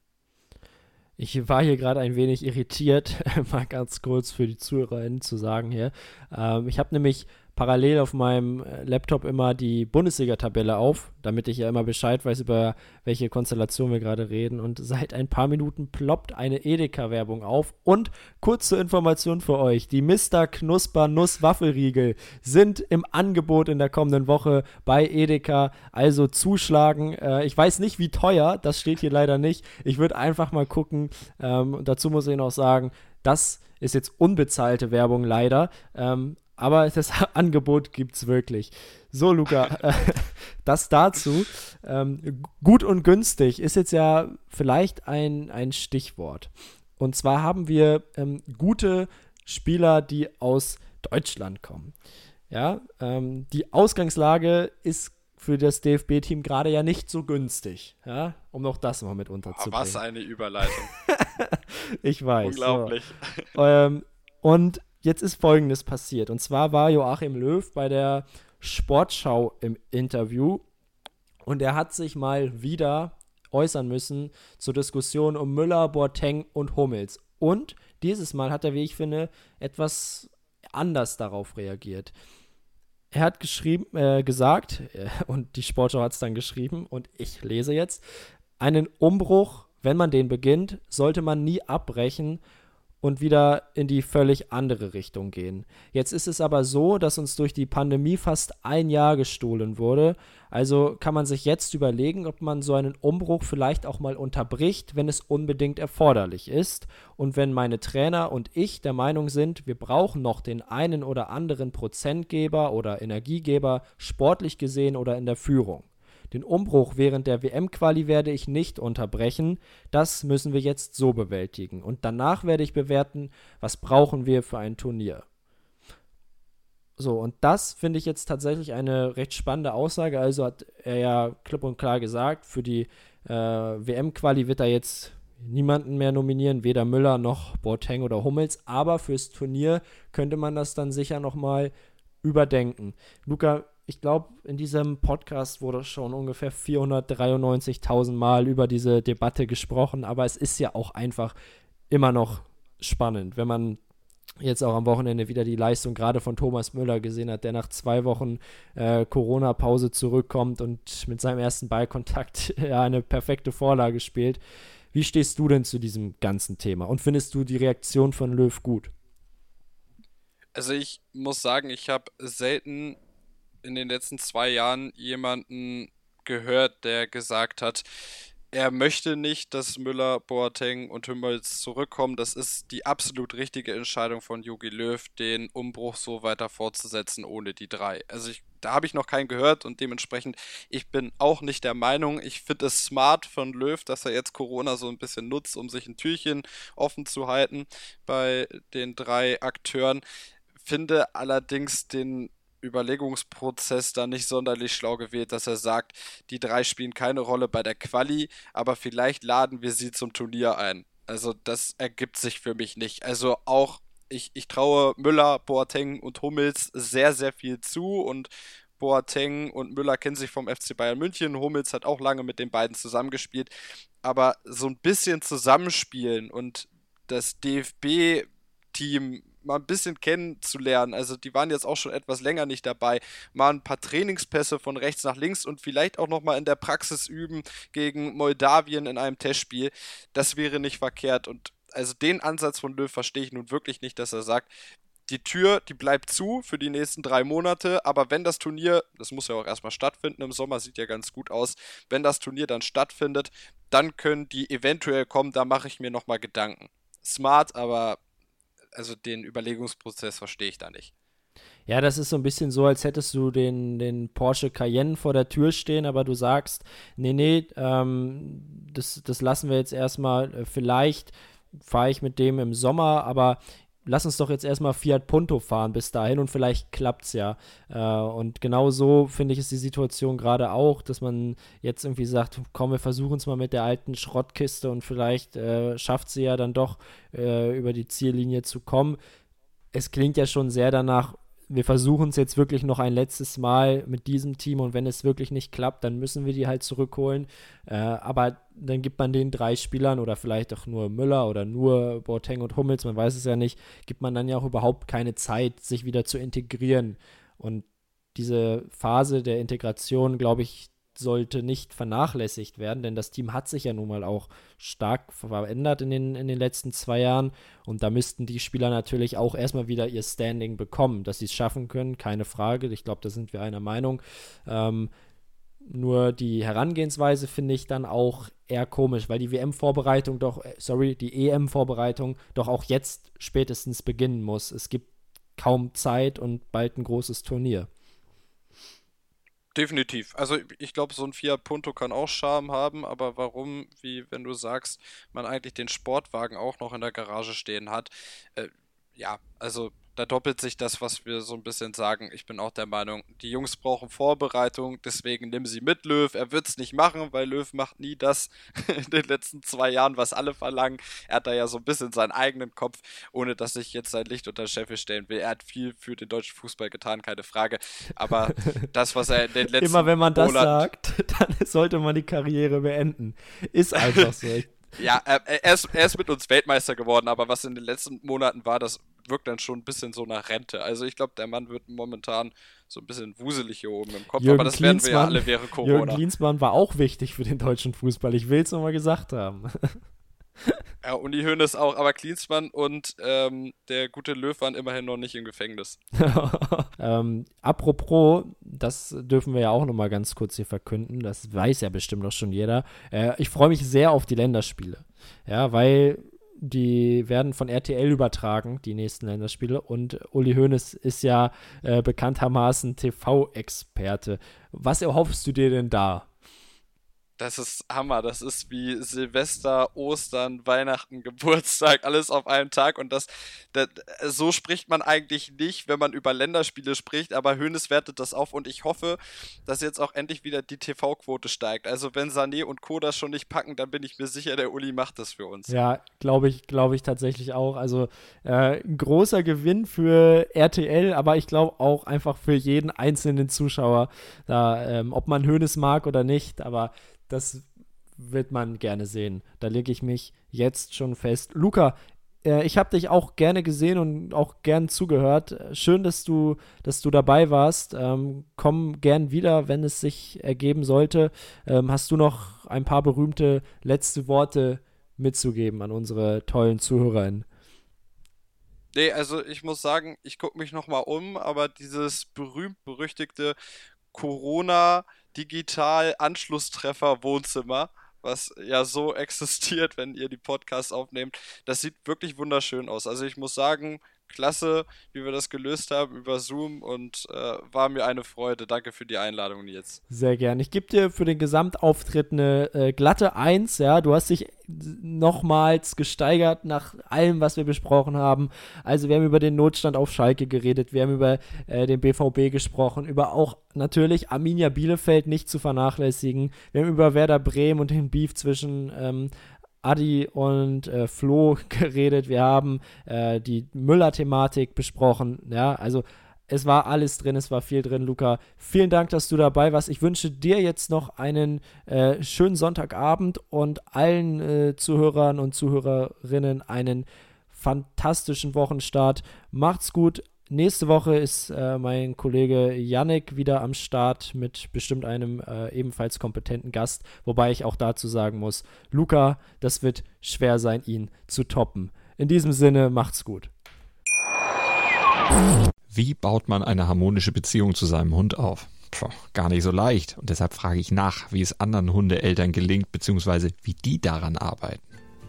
Ich war hier gerade ein wenig irritiert, mal ganz kurz für die ZuhörerInnen zu sagen hier. Ähm, ich habe nämlich parallel auf meinem äh, Laptop immer die Bundesliga-Tabelle auf, damit ich ja immer Bescheid weiß, über welche Konstellation wir gerade reden. Und seit ein paar Minuten ploppt eine Edeka-Werbung auf. Und kurze Information für euch: Die Mr. Knusper Nusswaffelriegel sind im Angebot in der kommenden Woche bei Edeka. Also zuschlagen. Äh, ich weiß nicht, wie teuer, das steht hier leider nicht. Ich würde einfach mal gucken. Ähm, dazu muss ich noch sagen, das ist jetzt unbezahlte Werbung leider. Ähm, aber das Angebot gibt es wirklich. So, Luca, äh, das dazu. Ähm, gut und günstig ist jetzt ja vielleicht ein, ein Stichwort. Und zwar haben wir ähm, gute Spieler, die aus Deutschland kommen. Ja, ähm, die Ausgangslage ist für das DFB-Team gerade ja nicht so günstig. Ja, um noch das mal mit unterzubringen. Was eine Überleitung. ich weiß. Unglaublich. So. Ähm, und jetzt ist Folgendes passiert. Und zwar war Joachim Löw bei der Sportschau im Interview und er hat sich mal wieder äußern müssen zur Diskussion um Müller, Boateng und Hummels. Und dieses Mal hat er, wie ich finde, etwas anders darauf reagiert. Er hat geschrieben, äh, gesagt, äh, und die Sportschau hat es dann geschrieben, und ich lese jetzt, einen Umbruch, wenn man den beginnt, sollte man nie abbrechen und wieder in die völlig andere Richtung gehen. Jetzt ist es aber so, dass uns durch die Pandemie fast ein Jahr gestohlen wurde. Also kann man sich jetzt überlegen, ob man so einen Umbruch vielleicht auch mal unterbricht, wenn es unbedingt erforderlich ist. Und wenn meine Trainer und ich der Meinung sind, wir brauchen noch den einen oder anderen Prozentgeber oder Energiegeber, sportlich gesehen oder in der Führung. Den Umbruch während der WM-Quali werde ich nicht unterbrechen. Das müssen wir jetzt so bewältigen. Und danach werde ich bewerten, was brauchen wir für ein Turnier. So, und das finde ich jetzt tatsächlich eine recht spannende Aussage. Also hat er ja klipp und klar gesagt, für die äh, WM-Quali wird er jetzt niemanden mehr nominieren, weder Müller noch Boateng oder Hummels, aber fürs Turnier könnte man das dann sicher nochmal überdenken. Luca, ich glaube, in diesem Podcast wurde schon ungefähr 493.000 Mal über diese Debatte gesprochen, aber es ist ja auch einfach immer noch spannend, wenn man jetzt auch am Wochenende wieder die Leistung gerade von Thomas Müller gesehen hat, der nach zwei Wochen äh, Corona-Pause zurückkommt und mit seinem ersten Ballkontakt ja, eine perfekte Vorlage spielt. Wie stehst du denn zu diesem ganzen Thema und findest du die Reaktion von Löw gut? Also ich muss sagen, ich habe selten in den letzten zwei Jahren jemanden gehört, der gesagt hat, er möchte nicht, dass Müller, Boateng und Hummels zurückkommen. Das ist die absolut richtige Entscheidung von Jogi Löw, den Umbruch so weiter fortzusetzen ohne die drei. Also ich, da habe ich noch keinen gehört und dementsprechend, ich bin auch nicht der Meinung, ich finde es smart von Löw, dass er jetzt Corona so ein bisschen nutzt, um sich ein Türchen offen zu halten bei den drei Akteuren. Finde allerdings den Überlegungsprozess da nicht sonderlich schlau gewählt, dass er sagt, die drei spielen keine Rolle bei der Quali, aber vielleicht laden wir sie zum Turnier ein. Also das ergibt sich für mich nicht. Also auch ich, ich traue Müller, Boateng und Hummels sehr, sehr viel zu und Boateng und Müller kennen sich vom FC Bayern München. Hummels hat auch lange mit den beiden zusammengespielt. Aber so ein bisschen zusammenspielen und das DFB-Team mal ein bisschen kennenzulernen. Also die waren jetzt auch schon etwas länger nicht dabei. Mal ein paar Trainingspässe von rechts nach links und vielleicht auch noch mal in der Praxis üben gegen Moldawien in einem Testspiel. Das wäre nicht verkehrt und also den Ansatz von Löw verstehe ich nun wirklich nicht, dass er sagt, die Tür, die bleibt zu für die nächsten drei Monate, aber wenn das Turnier, das muss ja auch erstmal stattfinden, im Sommer sieht ja ganz gut aus, wenn das Turnier dann stattfindet, dann können die eventuell kommen, da mache ich mir nochmal Gedanken. Smart, aber also den Überlegungsprozess verstehe ich da nicht. Ja, das ist so ein bisschen so, als hättest du den, den Porsche Cayenne vor der Tür stehen, aber du sagst, nee, nee, ähm, das, das lassen wir jetzt erstmal, äh, vielleicht fahre ich mit dem im Sommer, aber lass uns doch jetzt erstmal Fiat Punto fahren bis dahin und vielleicht klappt es ja. Äh, und genau so finde ich ist die Situation gerade auch, dass man jetzt irgendwie sagt, komm, wir versuchen es mal mit der alten Schrottkiste und vielleicht äh, schafft sie ja dann doch äh, über die Ziellinie zu kommen. Es klingt ja schon sehr danach, wir versuchen es jetzt wirklich noch ein letztes Mal mit diesem Team und wenn es wirklich nicht klappt, dann müssen wir die halt zurückholen. Äh, aber dann gibt man den drei Spielern oder vielleicht auch nur Müller oder nur Boateng und Hummels, man weiß es ja nicht, gibt man dann ja auch überhaupt keine Zeit, sich wieder zu integrieren. Und diese Phase der Integration, glaube ich, sollte nicht vernachlässigt werden, denn das Team hat sich ja nun mal auch stark verändert in den, in den letzten zwei Jahren und da müssten die Spieler natürlich auch erstmal wieder ihr Standing bekommen, dass sie es schaffen können, keine Frage. Ich glaube, da sind wir einer Meinung. Ähm, nur die Herangehensweise finde ich dann auch eher komisch, weil die WM-Vorbereitung doch, äh, sorry, die EM-Vorbereitung doch auch jetzt spätestens beginnen muss. Es gibt kaum Zeit und bald ein großes Turnier. Definitiv. Also ich glaube, so ein Fiat Punto kann auch Charme haben, aber warum, wie wenn du sagst, man eigentlich den Sportwagen auch noch in der Garage stehen hat, äh, ja, also da doppelt sich das, was wir so ein bisschen sagen. Ich bin auch der Meinung, die Jungs brauchen Vorbereitung, deswegen nimm sie mit Löw. Er wird es nicht machen, weil Löw macht nie das in den letzten zwei Jahren, was alle verlangen. Er hat da ja so ein bisschen seinen eigenen Kopf, ohne dass ich jetzt sein Licht unter Scheffel stellen will. Er hat viel für den deutschen Fußball getan, keine Frage. Aber das, was er in den letzten Immer wenn man das Monat sagt, dann sollte man die Karriere beenden. Ist einfach so. Ja, äh, er, ist, er ist mit uns Weltmeister geworden, aber was in den letzten Monaten war, das wirkt dann schon ein bisschen so nach Rente. Also ich glaube, der Mann wird momentan so ein bisschen wuselig hier oben im Kopf, Jürgen aber das werden wir ja alle während Corona. Jürgen Klinsmann war auch wichtig für den deutschen Fußball. Ich will es nochmal gesagt haben. Ja, Uni Hoeneß auch, aber Klinsmann und ähm, der gute Löw waren immerhin noch nicht im Gefängnis. ähm, apropos, das dürfen wir ja auch nochmal ganz kurz hier verkünden, das weiß ja bestimmt noch schon jeder. Äh, ich freue mich sehr auf die Länderspiele. Ja, weil die werden von RTL übertragen, die nächsten Länderspiele. Und Uli Hoeneß ist ja äh, bekanntermaßen TV-Experte. Was erhoffst du dir denn da? Das ist Hammer. Das ist wie Silvester, Ostern, Weihnachten, Geburtstag, alles auf einen Tag. Und das, das, so spricht man eigentlich nicht, wenn man über Länderspiele spricht. Aber Hönes wertet das auf und ich hoffe, dass jetzt auch endlich wieder die TV-Quote steigt. Also wenn Sané und Co. das schon nicht packen, dann bin ich mir sicher, der Uli macht das für uns. Ja, glaube ich, glaube ich tatsächlich auch. Also äh, ein großer Gewinn für RTL, aber ich glaube auch einfach für jeden einzelnen Zuschauer, da, ähm, ob man Hönes mag oder nicht. Aber das wird man gerne sehen. Da lege ich mich jetzt schon fest. Luca, äh, ich habe dich auch gerne gesehen und auch gern zugehört. Schön, dass du, dass du dabei warst. Ähm, komm gern wieder, wenn es sich ergeben sollte. Ähm, hast du noch ein paar berühmte letzte Worte mitzugeben an unsere tollen ZuhörerInnen? Nee, also ich muss sagen, ich gucke mich nochmal um, aber dieses berühmt-berüchtigte Corona- Digital-Anschlusstreffer-Wohnzimmer, was ja so existiert, wenn ihr die Podcasts aufnehmt. Das sieht wirklich wunderschön aus. Also ich muss sagen, klasse, wie wir das gelöst haben über Zoom und äh, war mir eine Freude. Danke für die Einladung, Nils. Sehr gern. Ich gebe dir für den Gesamtauftritt eine äh, glatte Eins. Ja, du hast dich nochmals gesteigert nach allem, was wir besprochen haben. Also wir haben über den Notstand auf Schalke geredet, wir haben über äh, den BVB gesprochen, über auch natürlich Arminia Bielefeld nicht zu vernachlässigen. Wir haben über Werder Bremen und den Beef zwischen ähm, Adi und äh, Flo geredet. Wir haben äh, die Müller-Thematik besprochen. Ja, also es war alles drin, es war viel drin, Luca. Vielen Dank, dass du dabei warst. Ich wünsche dir jetzt noch einen äh, schönen Sonntagabend und allen äh, Zuhörern und Zuhörerinnen einen fantastischen Wochenstart. Macht's gut. Nächste Woche ist äh, mein Kollege Yannick wieder am Start mit bestimmt einem äh, ebenfalls kompetenten Gast, wobei ich auch dazu sagen muss, Luca, das wird schwer sein, ihn zu toppen. In diesem Sinne, macht's gut. Wie baut man eine harmonische Beziehung zu seinem Hund auf? Puh, gar nicht so leicht. Und deshalb frage ich nach, wie es anderen Hundeeltern gelingt, beziehungsweise wie die daran arbeiten.